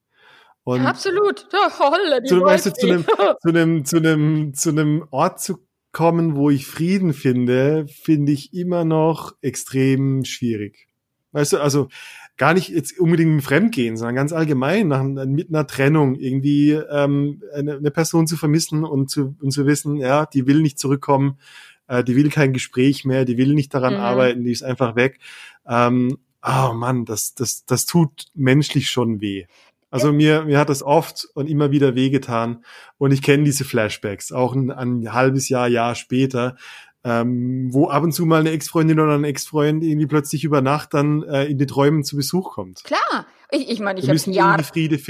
Und Absolut. Ja, holla, die zu, weißt du, zu, einem, zu, einem, zu, einem, zu einem Ort zu kommen, wo ich Frieden finde, finde ich immer noch extrem schwierig. Weißt du, also gar nicht jetzt unbedingt im Fremdgehen, sondern ganz allgemein nach, mit einer Trennung irgendwie ähm, eine, eine Person zu vermissen und zu, und zu wissen, ja, die will nicht zurückkommen, äh, die will kein Gespräch mehr, die will nicht daran Mhm. arbeiten, die ist einfach weg. Ähm, oh Mann, das, das, das tut menschlich schon weh. Also mir, mir hat das oft und immer wieder wehgetan. Und ich kenne diese Flashbacks, auch ein, ein halbes Jahr, Jahr später, ähm, wo ab und zu mal eine Ex-Freundin oder ein Ex-Freund irgendwie plötzlich über Nacht dann äh, in den Träumen zu Besuch kommt. Klar. Ich, ich meine, ich habe Jahr,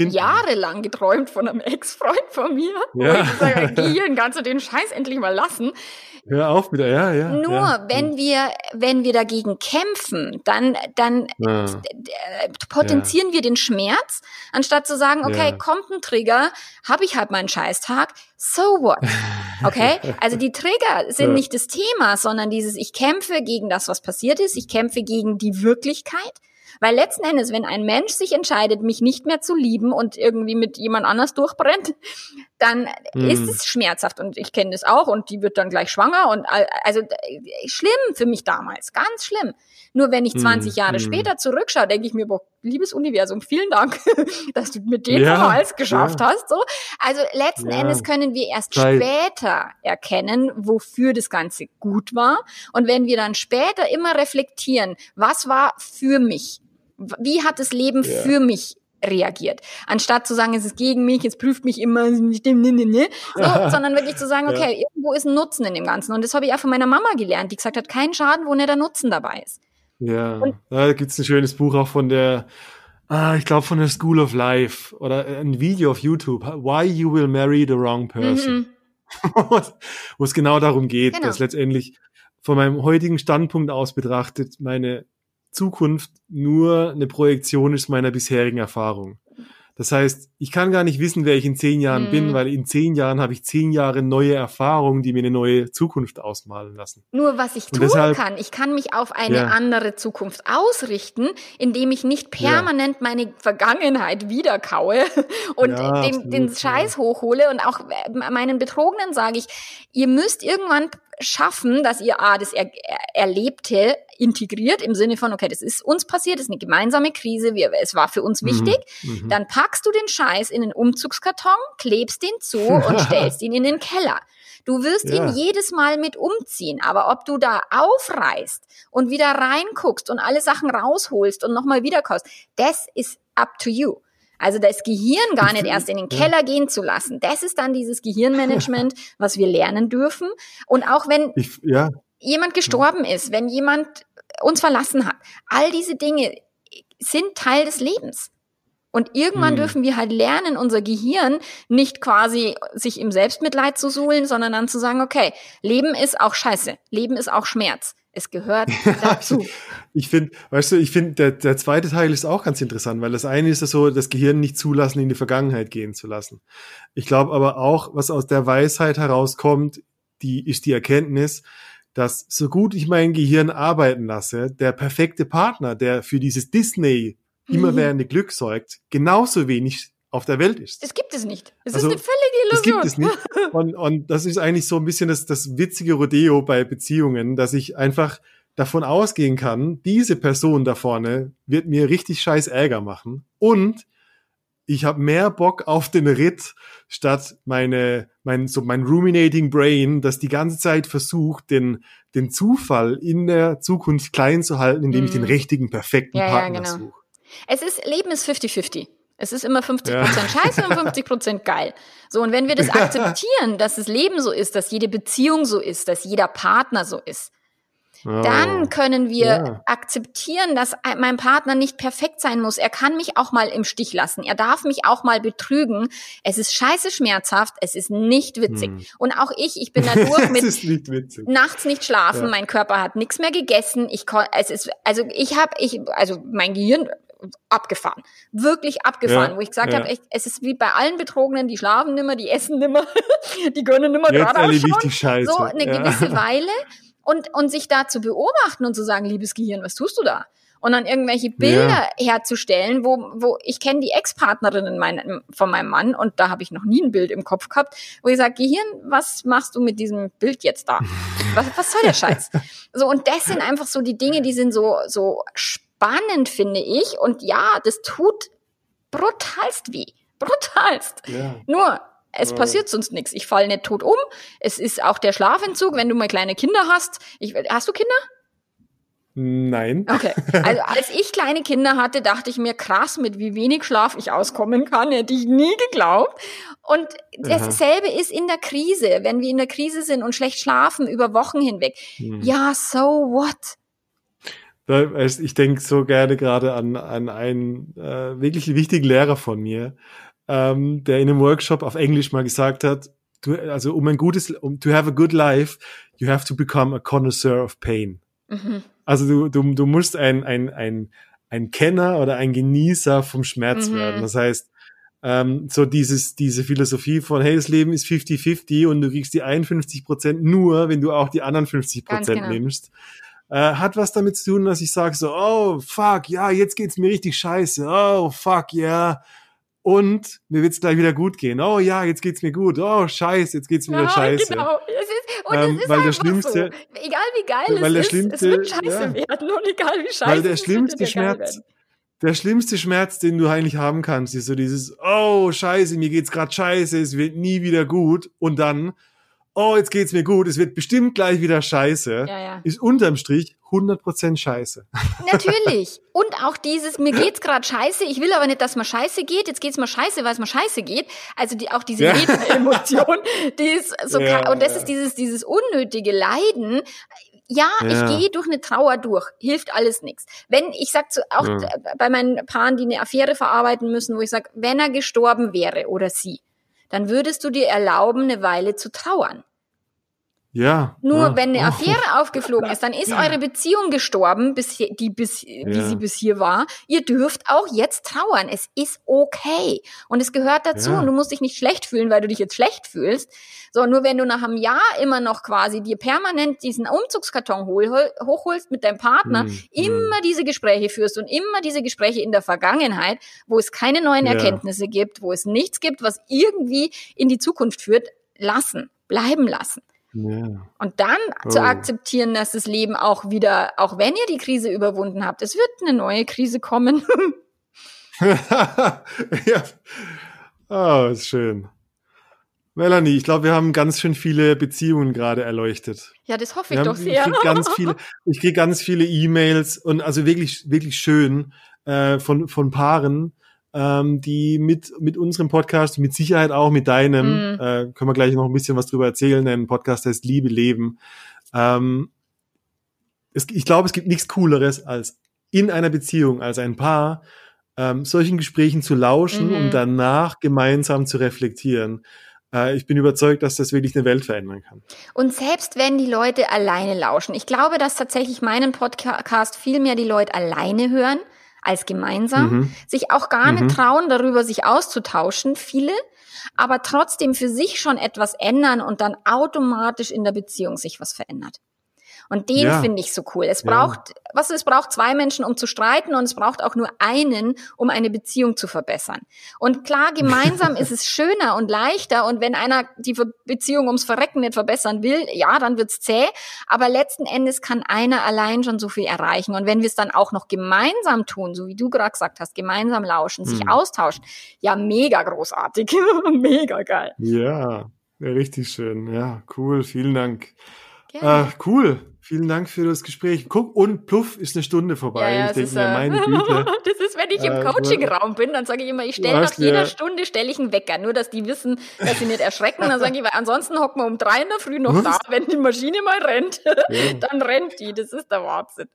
jahrelang geträumt von einem Ex-Freund von mir. Wo Ja. ich gesagt habe, Gehirn, kannst du den Scheiß endlich mal lassen? Hör auf wieder, ja, ja. Nur ja. wenn wir, wenn wir dagegen kämpfen, dann, dann Ja. äh, potenzieren wir den Schmerz, anstatt zu sagen, okay, Ja. kommt ein Trigger, habe ich halt meinen Scheißtag, so what? *laughs* Okay? Also die Trigger sind Ja. nicht das Thema, sondern dieses, ich kämpfe gegen das, was passiert ist, ich kämpfe gegen die Wirklichkeit. Weil letzten Endes, wenn ein Mensch sich entscheidet, mich nicht mehr zu lieben und irgendwie mit jemand anders durchbrennt, dann Mhm. ist es schmerzhaft und ich kenne das auch und die wird dann gleich schwanger und also schlimm für mich damals, ganz schlimm. Nur wenn ich Mhm. 20 Jahre Mhm. später zurückschaue, denke ich mir, boah, liebes Universum, vielen Dank, *laughs* dass du mit dem Ja, vom Hals geschafft ja. hast. So. Also letzten Ja. Endes können wir erst Zeit. später erkennen, wofür das Ganze gut war. Und wenn wir dann später immer reflektieren, was war für mich? Wie hat das Leben Ja. für mich reagiert. Anstatt zu sagen, es ist gegen mich, es prüft mich immer, es ist nicht dem, ne, ne, ne. So, sondern wirklich zu sagen, okay, irgendwo ist ein Nutzen in dem Ganzen. Und das habe ich auch von meiner Mama gelernt, die gesagt hat, kein Schaden, wo nicht der Nutzen dabei ist. Ja, da gibt's ein schönes Buch auch von der, ah, ich glaube von der School of Life oder ein Video auf YouTube, Why You Will Marry the Wrong Person. Mhm. *laughs* wo es genau darum geht, Genau. dass letztendlich von meinem heutigen Standpunkt aus betrachtet meine Zukunft nur eine Projektion ist meiner bisherigen Erfahrung. Das heißt, ich kann gar nicht wissen, wer ich in zehn Jahren Mhm. bin, weil in zehn Jahren habe ich zehn Jahre neue Erfahrungen, die mir eine neue Zukunft ausmalen lassen. Nur was ich tun deshalb- kann, ich kann mich auf eine Ja. andere Zukunft ausrichten, indem ich nicht permanent meine Vergangenheit wiederkaue *laughs* und Ja, den, absolut, den ja. Scheiß hochhole und auch äh, meinen Betrogenen sage ich, ihr müsst irgendwann schaffen, dass ihr A, das er er Erlebte integriert im Sinne von, okay, das ist uns passiert, das ist eine gemeinsame Krise, wir, es war für uns wichtig, Mhm. dann packst du den Scheiß in den Umzugskarton, klebst den zu *laughs* und stellst ihn in den Keller. Du wirst Ja. ihn jedes Mal mit umziehen, aber ob du da aufreißt und wieder reinguckst und alle Sachen rausholst und nochmal wiederkaufst, das ist up to you. Also das Gehirn gar nicht erst in den Keller gehen zu lassen, das ist dann dieses Gehirnmanagement, *laughs* was wir lernen dürfen. Und auch wenn Ich, ja, jemand gestorben ist, wenn jemand uns verlassen hat, all diese Dinge sind Teil des Lebens. Und irgendwann Hm. dürfen wir halt lernen, unser Gehirn nicht quasi sich im Selbstmitleid zu suhlen, sondern dann zu sagen, okay, Leben ist auch Scheiße, Leben ist auch Schmerz. Es gehört *laughs* dazu. Ich finde, weißt du, ich finde, der, der zweite Teil ist auch ganz interessant, weil das eine ist ja so, das Gehirn nicht zulassen, in die Vergangenheit gehen zu lassen. Ich glaube aber auch, was aus der Weisheit herauskommt, die ist die Erkenntnis, dass so gut ich mein Gehirn arbeiten lasse, der perfekte Partner, der für dieses Disney immerwährende Glück sorgt, genauso wenig auf der Welt ist. Das gibt es nicht. Es Also, ist eine völlige Das gibt es nicht. Und, und das ist eigentlich so ein bisschen das, das witzige Rodeo bei Beziehungen, dass ich einfach davon ausgehen kann, diese Person da vorne wird mir richtig scheiß Ärger machen. Und ich habe mehr Bock auf den Ritt, statt meine, mein, so mein ruminating Brain, das die ganze Zeit versucht, den, den Zufall in der Zukunft klein zu halten, indem ich Mhm. den richtigen, perfekten Ja, ja, Partner genau. suche. Es ist, Leben ist 50-50. Es ist immer 50% scheiße und 50% geil. So, und wenn wir das *laughs* akzeptieren, dass das Leben so ist, dass jede Beziehung so ist, dass jeder Partner so ist, Oh. dann können wir Ja. akzeptieren, dass ein- mein Partner nicht perfekt sein muss. Er kann mich auch mal im Stich lassen. Er darf mich auch mal betrügen. Es ist scheiße schmerzhaft. Es ist nicht witzig. Hm. Und auch ich, ich bin *laughs* da durch mit ist nicht witzig. nachts nicht schlafen, Ja. mein Körper hat nichts mehr gegessen. Ich es ist also ich habe ich also mein Gehirn abgefahren. Wirklich abgefahren, Ja, wo ich gesagt ja. habe, echt, es ist wie bei allen Betrogenen, die schlafen nimmer, die essen nimmer, *laughs* die gönnen nimmer Jetzt geradeaus erlebe ich schon. die Scheiße. So eine ja. gewisse *laughs* Weile und, und sich da zu beobachten und zu sagen, liebes Gehirn, was tust du da? Und dann irgendwelche Bilder herzustellen, wo, wo ich kenne die Ex-Partnerinnen mein, von meinem Mann und da habe ich noch nie ein Bild im Kopf gehabt, wo ich sage, Gehirn, was machst du mit diesem Bild jetzt da? *laughs* Was, was soll der Scheiß? So, und das sind einfach so die Dinge, die sind so, so spannend, finde ich. Und ja, das tut brutalst weh. *laughs* Brutalst. Ja. Nur, es passiert sonst nichts. Ich falle nicht tot um. Es ist auch der Schlafentzug, wenn du mal kleine Kinder hast. Ich, hast du Kinder? Nein. Okay. *laughs* Also als ich kleine Kinder hatte, dachte ich mir krass, mit wie wenig Schlaf ich auskommen kann. Hätte ich nie geglaubt. Und dasselbe ist in der Krise. Wenn wir in der Krise sind und schlecht schlafen über Wochen hinweg. Hm. Ja, so what? Ich denke so gerne gerade an, an einen äh, wirklich wichtigen Lehrer von mir, ähm, der in einem Workshop auf Englisch mal gesagt hat, du, also um ein gutes, um to have a good life, you have to become a connoisseur of pain. Mhm. Also du, du, du musst ein, ein, ein, ein Kenner oder ein Genießer vom Schmerz Mhm. werden. Das heißt, ähm, so dieses, diese Philosophie von, hey, das Leben ist 50-50 und du kriegst die 51 Prozent nur, wenn du auch die anderen 50 Ganz Prozent genau. nimmst. Äh, hat was damit zu tun, dass ich sage so, oh, fuck, ja, jetzt geht's mir richtig scheiße. Oh, fuck, ja. Und mir wird's gleich wieder gut gehen. Oh ja, jetzt geht's mir gut. Oh, scheiße, jetzt geht's mir wieder Ja, scheiße. genau. Es ist, und Ähm, es ist weil der Schlimmste- so. Egal wie geil weil der es ist, es Schlimmste- wird scheiße ja. werden. Und egal wie scheiße Weil der es schlimmste der Schmerz, der schlimmste Schmerz, den du eigentlich haben kannst, ist so dieses, oh, scheiße, mir geht's gerade scheiße, es wird nie wieder gut. Und dann, oh, jetzt geht's mir gut, es wird bestimmt gleich wieder scheiße. Ja, ja. Ist unterm Strich 100% scheiße. *laughs* Natürlich. Und auch dieses, mir geht's gerade scheiße, ich will aber nicht, dass mir scheiße geht, jetzt geht's mir scheiße, weil es mir scheiße geht. Also die, auch diese Ja. Meta-Emotion, *laughs* die ist so, Ja, und das ist dieses, dieses unnötige Leiden. Ja, Ja. ich gehe durch eine Trauer durch, hilft alles nichts. Wenn, ich sag zu, auch bei meinen Paaren, die eine Affäre verarbeiten müssen, wo ich sag, wenn er gestorben wäre oder sie, dann würdest du dir erlauben, eine Weile zu trauern. Ja. Nur ja. wenn eine. Affäre *laughs* aufgeflogen ist, dann ist eure Beziehung gestorben, bis hier, die bis, wie Ja. sie bis hier war. Ihr dürft auch jetzt trauern. Es ist okay. Und es gehört dazu. Ja. Und du musst dich nicht schlecht fühlen, weil du dich jetzt schlecht fühlst. So, nur wenn du nach einem Jahr immer noch quasi dir permanent diesen Umzugskarton hol, hol, hochholst mit deinem Partner, Hm, immer diese Gespräche führst und immer diese Gespräche in der Vergangenheit, wo es keine neuen. Erkenntnisse gibt, wo es nichts gibt, was irgendwie in die Zukunft führt, lassen, bleiben lassen. Ja. Und dann zu Oh. akzeptieren, dass das Leben auch wieder, auch wenn ihr die Krise überwunden habt, es wird eine neue Krise kommen. *laughs* ja. Oh, ist schön. Melanie, ich glaube, wir haben ganz schön viele Beziehungen gerade erleuchtet. ja, das hoffe ich haben- doch sehr. Ich krieg ganz *laughs* viele, ich krieg ganz viele E-Mails und also wirklich, wirklich schön äh, von von Paaren, ähm, die mit mit unserem Podcast, mit Sicherheit auch mit deinem, Mhm. äh, können wir gleich noch ein bisschen was drüber erzählen. Ein Podcast heißt Liebe Leben. Ähm, es, ich glaube, es gibt nichts Cooleres als in einer Beziehung, als ein Paar ähm, solchen Gesprächen zu lauschen Mhm. und danach gemeinsam zu reflektieren. Äh, ich bin überzeugt, dass das wirklich eine Welt verändern kann. Und selbst wenn die Leute alleine lauschen, ich glaube, dass tatsächlich meinen Podcast viel mehr die Leute alleine hören als gemeinsam, Mhm. sich auch gar Mhm. nicht trauen, darüber sich auszutauschen, viele, aber trotzdem für sich schon etwas ändern und dann automatisch in der Beziehung sich was verändert. Und den Ja. finde ich so cool. Es Ja. braucht, was es braucht zwei Menschen, um zu streiten und es braucht auch nur einen, um eine Beziehung zu verbessern. Und klar, *laughs* gemeinsam ist es schöner und leichter und wenn einer die Beziehung ums Verrecken nicht verbessern will, ja, dann wird's zäh, aber letzten Endes kann einer allein schon so viel erreichen und wenn wir es dann auch noch gemeinsam tun, so wie du gerade gesagt hast, gemeinsam lauschen, sich Hm. austauschen, ja, mega großartig, *laughs* mega geil. Ja, richtig schön. Ja, cool. Vielen Dank. Äh, cool. Vielen Dank für das Gespräch. Guck, und pluff ist eine Stunde vorbei. ich es denke mir, meine *laughs* Güte. das ist, wenn ich im Äh, Coaching-Raum bin, dann sage ich immer, ich stelle nach jeder ja- Stunde stelle ich einen Wecker, nur dass die wissen, dass sie nicht erschrecken. Dann sage ich, weil ansonsten hocken wir um drei in der Früh noch Was? da, wenn die Maschine mal rennt, Ja. *laughs* dann rennt die. Das ist der Wahnsinn.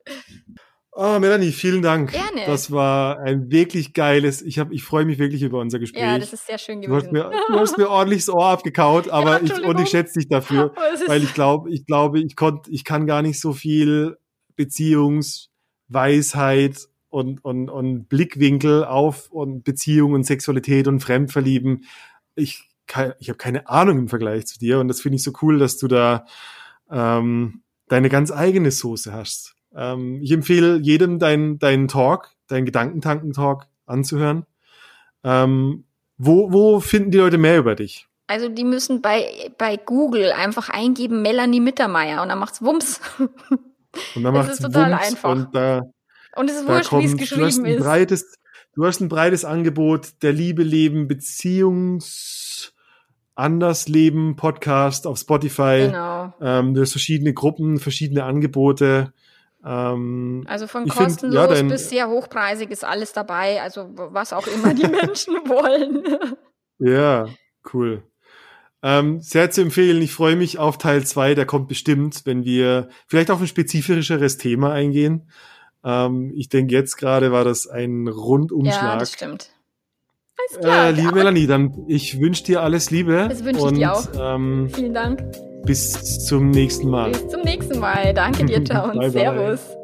Oh, Melanie, vielen Dank. Gerne. Das war ein wirklich geiles. Ich habe, ich freue mich wirklich über unser Gespräch. Ja, das ist sehr schön du, hast gewesen. mir, du hast mir ordentlich das Ohr abgekaut, *laughs* aber ich, Entschuldigung. und ich schätze dich dafür, *laughs* weil ich glaube, ich glaube, ich konnte, ich kann gar nicht so viel Beziehungsweisheit und, und, und Blickwinkel auf und Beziehung und Sexualität und Fremdverlieben. Ich, ich habe keine Ahnung im Vergleich zu dir und das finde ich so cool, dass du da ähm, deine ganz eigene Soße hast. Ähm, ich empfehle jedem deinen deinen Talk, deinen Gedankentanken-Talk anzuhören. Ähm, wo, wo finden die Leute mehr über dich? Also die müssen bei, bei Google einfach eingeben Melanie Mittermeier und dann macht's Wumms. *laughs* Und dann macht's ist total Wumms einfach. Und da, Und es ist wurscht, wie es du geschrieben ein ist. breites, du hast ein breites Angebot der Liebe leben, Beziehungs Andersleben Podcast auf Spotify. Genau. Ähm, du hast verschiedene Gruppen, verschiedene Angebote. Ähm, Also von Ich find, kostenlos ja, dein- bis sehr hochpreisig ist alles dabei. Also was auch immer die *laughs* Menschen wollen. *laughs* ja, cool. Ähm, sehr zu empfehlen. Ich freue mich auf Teil zwei. Der kommt bestimmt, wenn wir vielleicht auf ein spezifischeres Thema eingehen. Ähm, ich denke, jetzt gerade war das ein ja, Rundumschlag. das stimmt. Alles klar. äh, liebe Melanie, dann ich wünsche dir alles Liebe. Das wünsch ich dir auch. Ähm, vielen Dank. Bis zum nächsten Mal. Bis zum nächsten Mal. Danke dir, *laughs* Ciao und Bye, bye. Servus.